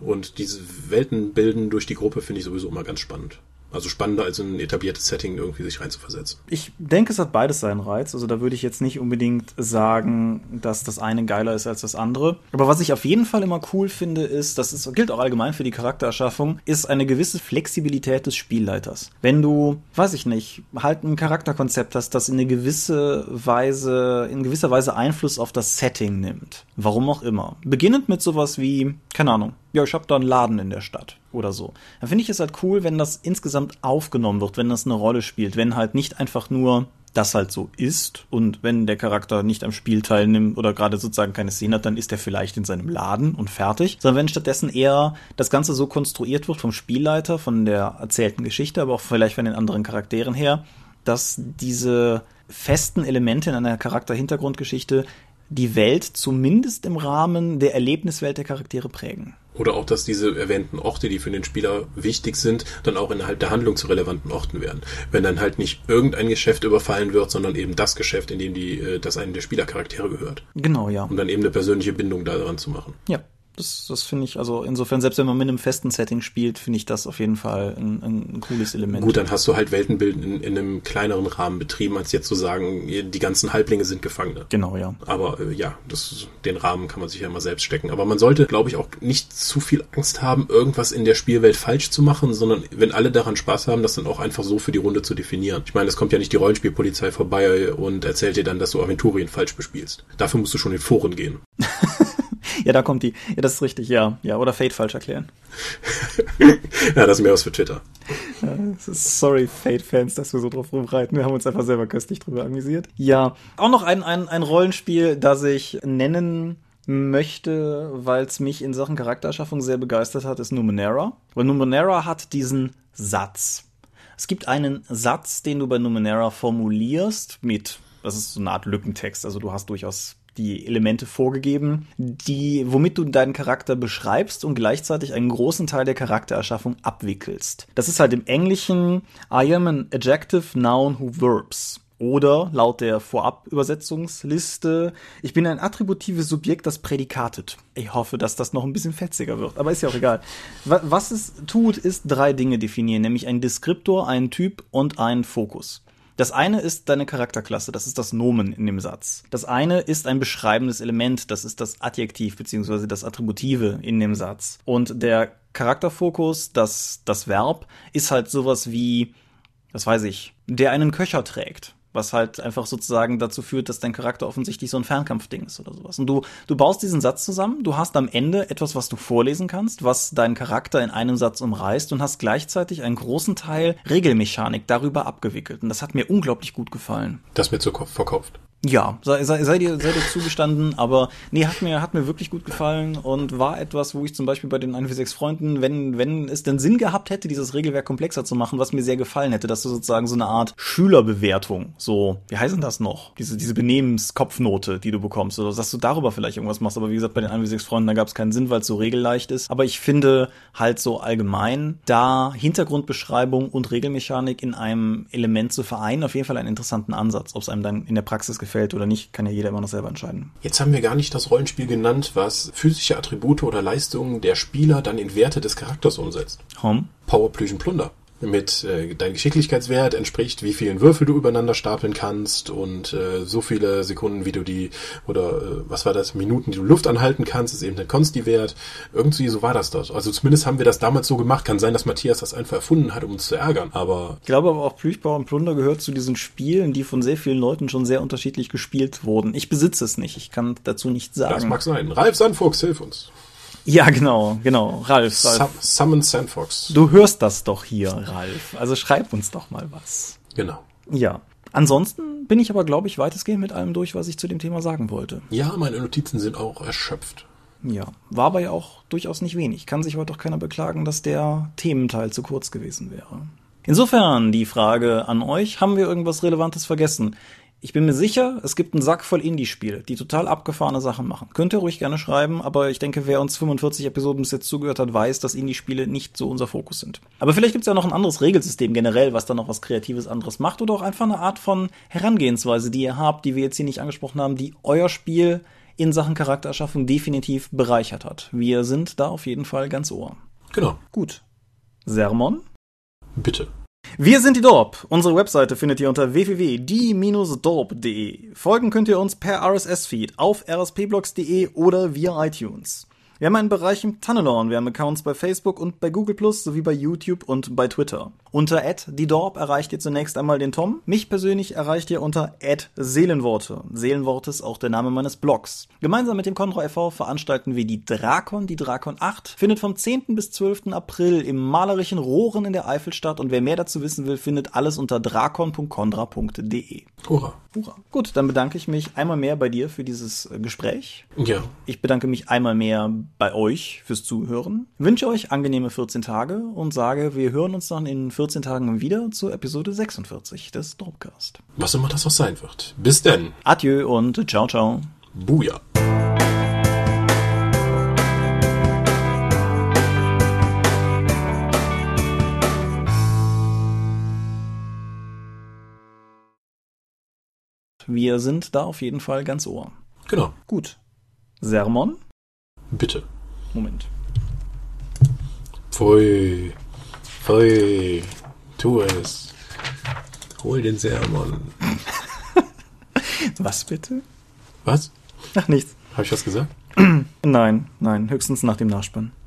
Und diese Welten bilden durch die Gruppe finde ich sowieso immer ganz spannend. Also spannender als in ein etabliertes Setting irgendwie sich reinzuversetzen.
Ich denke, es hat beides seinen Reiz. Also da würde ich jetzt nicht unbedingt sagen, dass das eine geiler ist als das andere. Aber was ich auf jeden Fall immer cool finde, ist, das ist, gilt auch allgemein für die Charaktererschaffung, ist eine gewisse Flexibilität des Spielleiters. Wenn du, weiß ich nicht, halt ein Charakterkonzept hast, das in eine gewisse Weise, in gewisser Weise Einfluss auf das Setting nimmt. Warum auch immer. Beginnend mit sowas wie, keine Ahnung, ja, ich habe da einen Laden in der Stadt oder so. Dann finde ich es halt cool, wenn das insgesamt aufgenommen wird, wenn das eine Rolle spielt, wenn halt nicht einfach nur das halt so ist. Und wenn der Charakter nicht am Spiel teilnimmt oder gerade sozusagen keine Szene hat, dann ist er vielleicht in seinem Laden und fertig. Sondern wenn stattdessen eher das Ganze so konstruiert wird vom Spielleiter, von der erzählten Geschichte, aber auch vielleicht von den anderen Charakteren her, dass diese festen Elemente in einer Charakter-Hintergrundgeschichte die Welt zumindest im Rahmen der Erlebniswelt der Charaktere prägen.
Oder auch, dass diese erwähnten Orte, die für den Spieler wichtig sind, dann auch innerhalb der Handlung zu relevanten Orten werden. Wenn dann halt nicht irgendein Geschäft überfallen wird, sondern eben das Geschäft, in dem die, äh, das einem der Spielercharaktere gehört.
Genau, ja.
Um dann eben eine persönliche Bindung daran zu machen.
Ja. Das, das finde ich, also insofern, selbst wenn man mit einem festen Setting spielt, finde ich das auf jeden Fall ein, ein cooles Element.
Gut, dann hast du halt Weltenbild in, in einem kleineren Rahmen betrieben, als jetzt zu sagen, die ganzen Halblinge sind Gefangene.
Genau, ja.
Aber äh, ja, das, den Rahmen kann man sich ja immer selbst stecken. Aber man sollte, glaube ich, auch nicht zu viel Angst haben, irgendwas in der Spielwelt falsch zu machen, sondern wenn alle daran Spaß haben, das dann auch einfach so für die Runde zu definieren. Ich meine, es kommt ja nicht die Rollenspielpolizei vorbei und erzählt dir dann, dass du Aventurien falsch bespielst. Dafür musst du schon in Foren gehen. [LAUGHS]
ja, da kommt die. Ja, das ist richtig, ja. Ja, oder Fate falsch erklären. [LAUGHS]
ja, das ist mehr was für Twitter.
sorry, Fate-Fans, dass wir so drauf rumreiten. Wir haben uns einfach selber köstlich drüber amüsiert. Ja, auch noch ein, ein, ein Rollenspiel, das ich nennen möchte, weil es mich in Sachen Charaktererschaffung sehr begeistert hat, ist Numenera. Weil Numenera hat diesen Satz. Es gibt einen Satz, den du bei Numenera formulierst mit, das ist so eine Art Lückentext, also du hast durchaus die Elemente vorgegeben, die, womit du deinen Charakter beschreibst und gleichzeitig einen großen Teil der Charaktererschaffung abwickelst. Das ist halt im Englischen I am an adjective noun who verbs. Oder laut der Vorab-Übersetzungsliste, ich bin ein attributives Subjekt, das prädikatet. Ich hoffe, dass das noch ein bisschen fetziger wird, aber ist ja auch egal. Was es tut, ist drei Dinge definieren, nämlich ein Deskriptor, einen Typ und einen Fokus. Das eine ist deine Charakterklasse, das ist das Nomen in dem Satz. Das eine ist ein beschreibendes Element, das ist das Adjektiv beziehungsweise das Attributive in dem Satz. Und der Charakterfokus, das, das Verb, ist halt sowas wie, was weiß ich, der einen Köcher trägt was halt einfach sozusagen dazu führt, dass dein Charakter offensichtlich so ein Fernkampfding ist oder sowas. Und du, du baust diesen Satz zusammen, du hast am Ende etwas, was du vorlesen kannst, was deinen Charakter in einem Satz umreißt und hast gleichzeitig einen großen Teil Regelmechanik darüber abgewickelt. Und das hat mir unglaublich gut gefallen.
Das mir zu verkauft.
Ja, sei, sei, sei, dir, sei dir zugestanden, aber nee, hat mir, hat mir wirklich gut gefallen und war etwas, wo ich zum Beispiel bei den 1 6 Freunden, wenn, wenn es denn Sinn gehabt hätte, dieses Regelwerk komplexer zu machen, was mir sehr gefallen hätte, dass du sozusagen so eine Art Schülerbewertung, so, wie heißen das noch? Diese, diese Benehmenskopfnote, die du bekommst, oder dass du darüber vielleicht irgendwas machst, aber wie gesagt, bei den 1 6 Freunden, da gab es keinen Sinn, weil es so regelleicht ist. Aber ich finde halt so allgemein, da Hintergrundbeschreibung und Regelmechanik in einem Element zu vereinen, auf jeden Fall einen interessanten Ansatz, ob es einem dann in der Praxis gefällt gefällt oder nicht, kann ja jeder immer noch selber entscheiden.
Jetzt haben wir gar nicht das Rollenspiel genannt, was physische Attribute oder Leistungen der Spieler dann in Werte des Charakters umsetzt.
Home?
Power, Plüschen, Plunder mit äh, dein Geschicklichkeitswert entspricht, wie vielen Würfel du übereinander stapeln kannst und äh, so viele Sekunden, wie du die oder äh, was war das, Minuten, die du Luft anhalten kannst, ist eben der Consti-Wert. Irgendwie so war das dort. Also zumindest haben wir das damals so gemacht. Kann sein, dass Matthias das einfach erfunden hat, um uns zu ärgern, aber...
Ich glaube aber auch Plüchbau und Plunder gehört zu diesen Spielen, die von sehr vielen Leuten schon sehr unterschiedlich gespielt wurden. Ich besitze es nicht, ich kann dazu nichts sagen. Das
mag sein. Ralf Sandfuchs, hilf uns.
Ja, genau, genau. Ralf, Ralf.
Summon Sandfox.
Du hörst das doch hier, Ralf. Also schreib uns doch mal was.
Genau.
Ja. Ansonsten bin ich aber, glaube ich, weitestgehend mit allem durch, was ich zu dem Thema sagen wollte.
Ja, meine Notizen sind auch erschöpft.
Ja, war aber ja auch durchaus nicht wenig. Kann sich heute doch keiner beklagen, dass der Thementeil zu kurz gewesen wäre. Insofern die Frage an euch, haben wir irgendwas Relevantes vergessen? Ich bin mir sicher, es gibt einen Sack voll Indie-Spiele, die total abgefahrene Sachen machen. Könnt ihr ruhig gerne schreiben, aber ich denke, wer uns 45 Episoden bis jetzt zugehört hat, weiß, dass Indie-Spiele nicht so unser Fokus sind. Aber vielleicht gibt es ja noch ein anderes Regelsystem generell, was da noch was Kreatives anderes macht oder auch einfach eine Art von Herangehensweise, die ihr habt, die wir jetzt hier nicht angesprochen haben, die euer Spiel in Sachen Charaktererschaffung definitiv bereichert hat. Wir sind da auf jeden Fall ganz ohr.
Genau.
Gut. Sermon?
Bitte.
Wir sind die Dorp. Unsere Webseite findet ihr unter www.die-dorp.de. Folgen könnt ihr uns per RSS-Feed auf rspblogs.de oder via iTunes. Wir haben einen Bereich im Tunnelorn. Wir haben Accounts bei Facebook und bei Google Plus sowie bei YouTube und bei Twitter. Unter die Dorp erreicht ihr zunächst einmal den Tom. Mich persönlich erreicht ihr unter Seelenworte. Seelenworte ist auch der Name meines Blogs. Gemeinsam mit dem Conroy e.V. veranstalten wir die Drakon. Die Drakon 8 findet vom 10. bis 12. April im malerischen Rohren in der Eifel statt. Und wer mehr dazu wissen will, findet alles unter drakon.condra.de.
Hurra.
Hurra. Gut, dann bedanke ich mich einmal mehr bei dir für dieses äh, Gespräch.
Ja.
Ich bedanke mich einmal mehr bei euch fürs Zuhören. Wünsche euch angenehme 14 Tage und sage, wir hören uns dann in 14 Tagen wieder zur Episode 46 des Dropcast.
Was immer das auch sein wird. Bis denn.
Adieu und ciao, ciao.
Buja.
Wir sind da auf jeden Fall ganz ohr.
Genau.
Gut. Sermon?
Bitte.
Moment.
Pfui. Pfui. Tu es. Hol den Sermon. [LAUGHS]
Was bitte?
Was?
Ach, nichts.
Habe ich was gesagt? [CLEARS THROAT]
Nein, nein, höchstens nach dem Nachspann.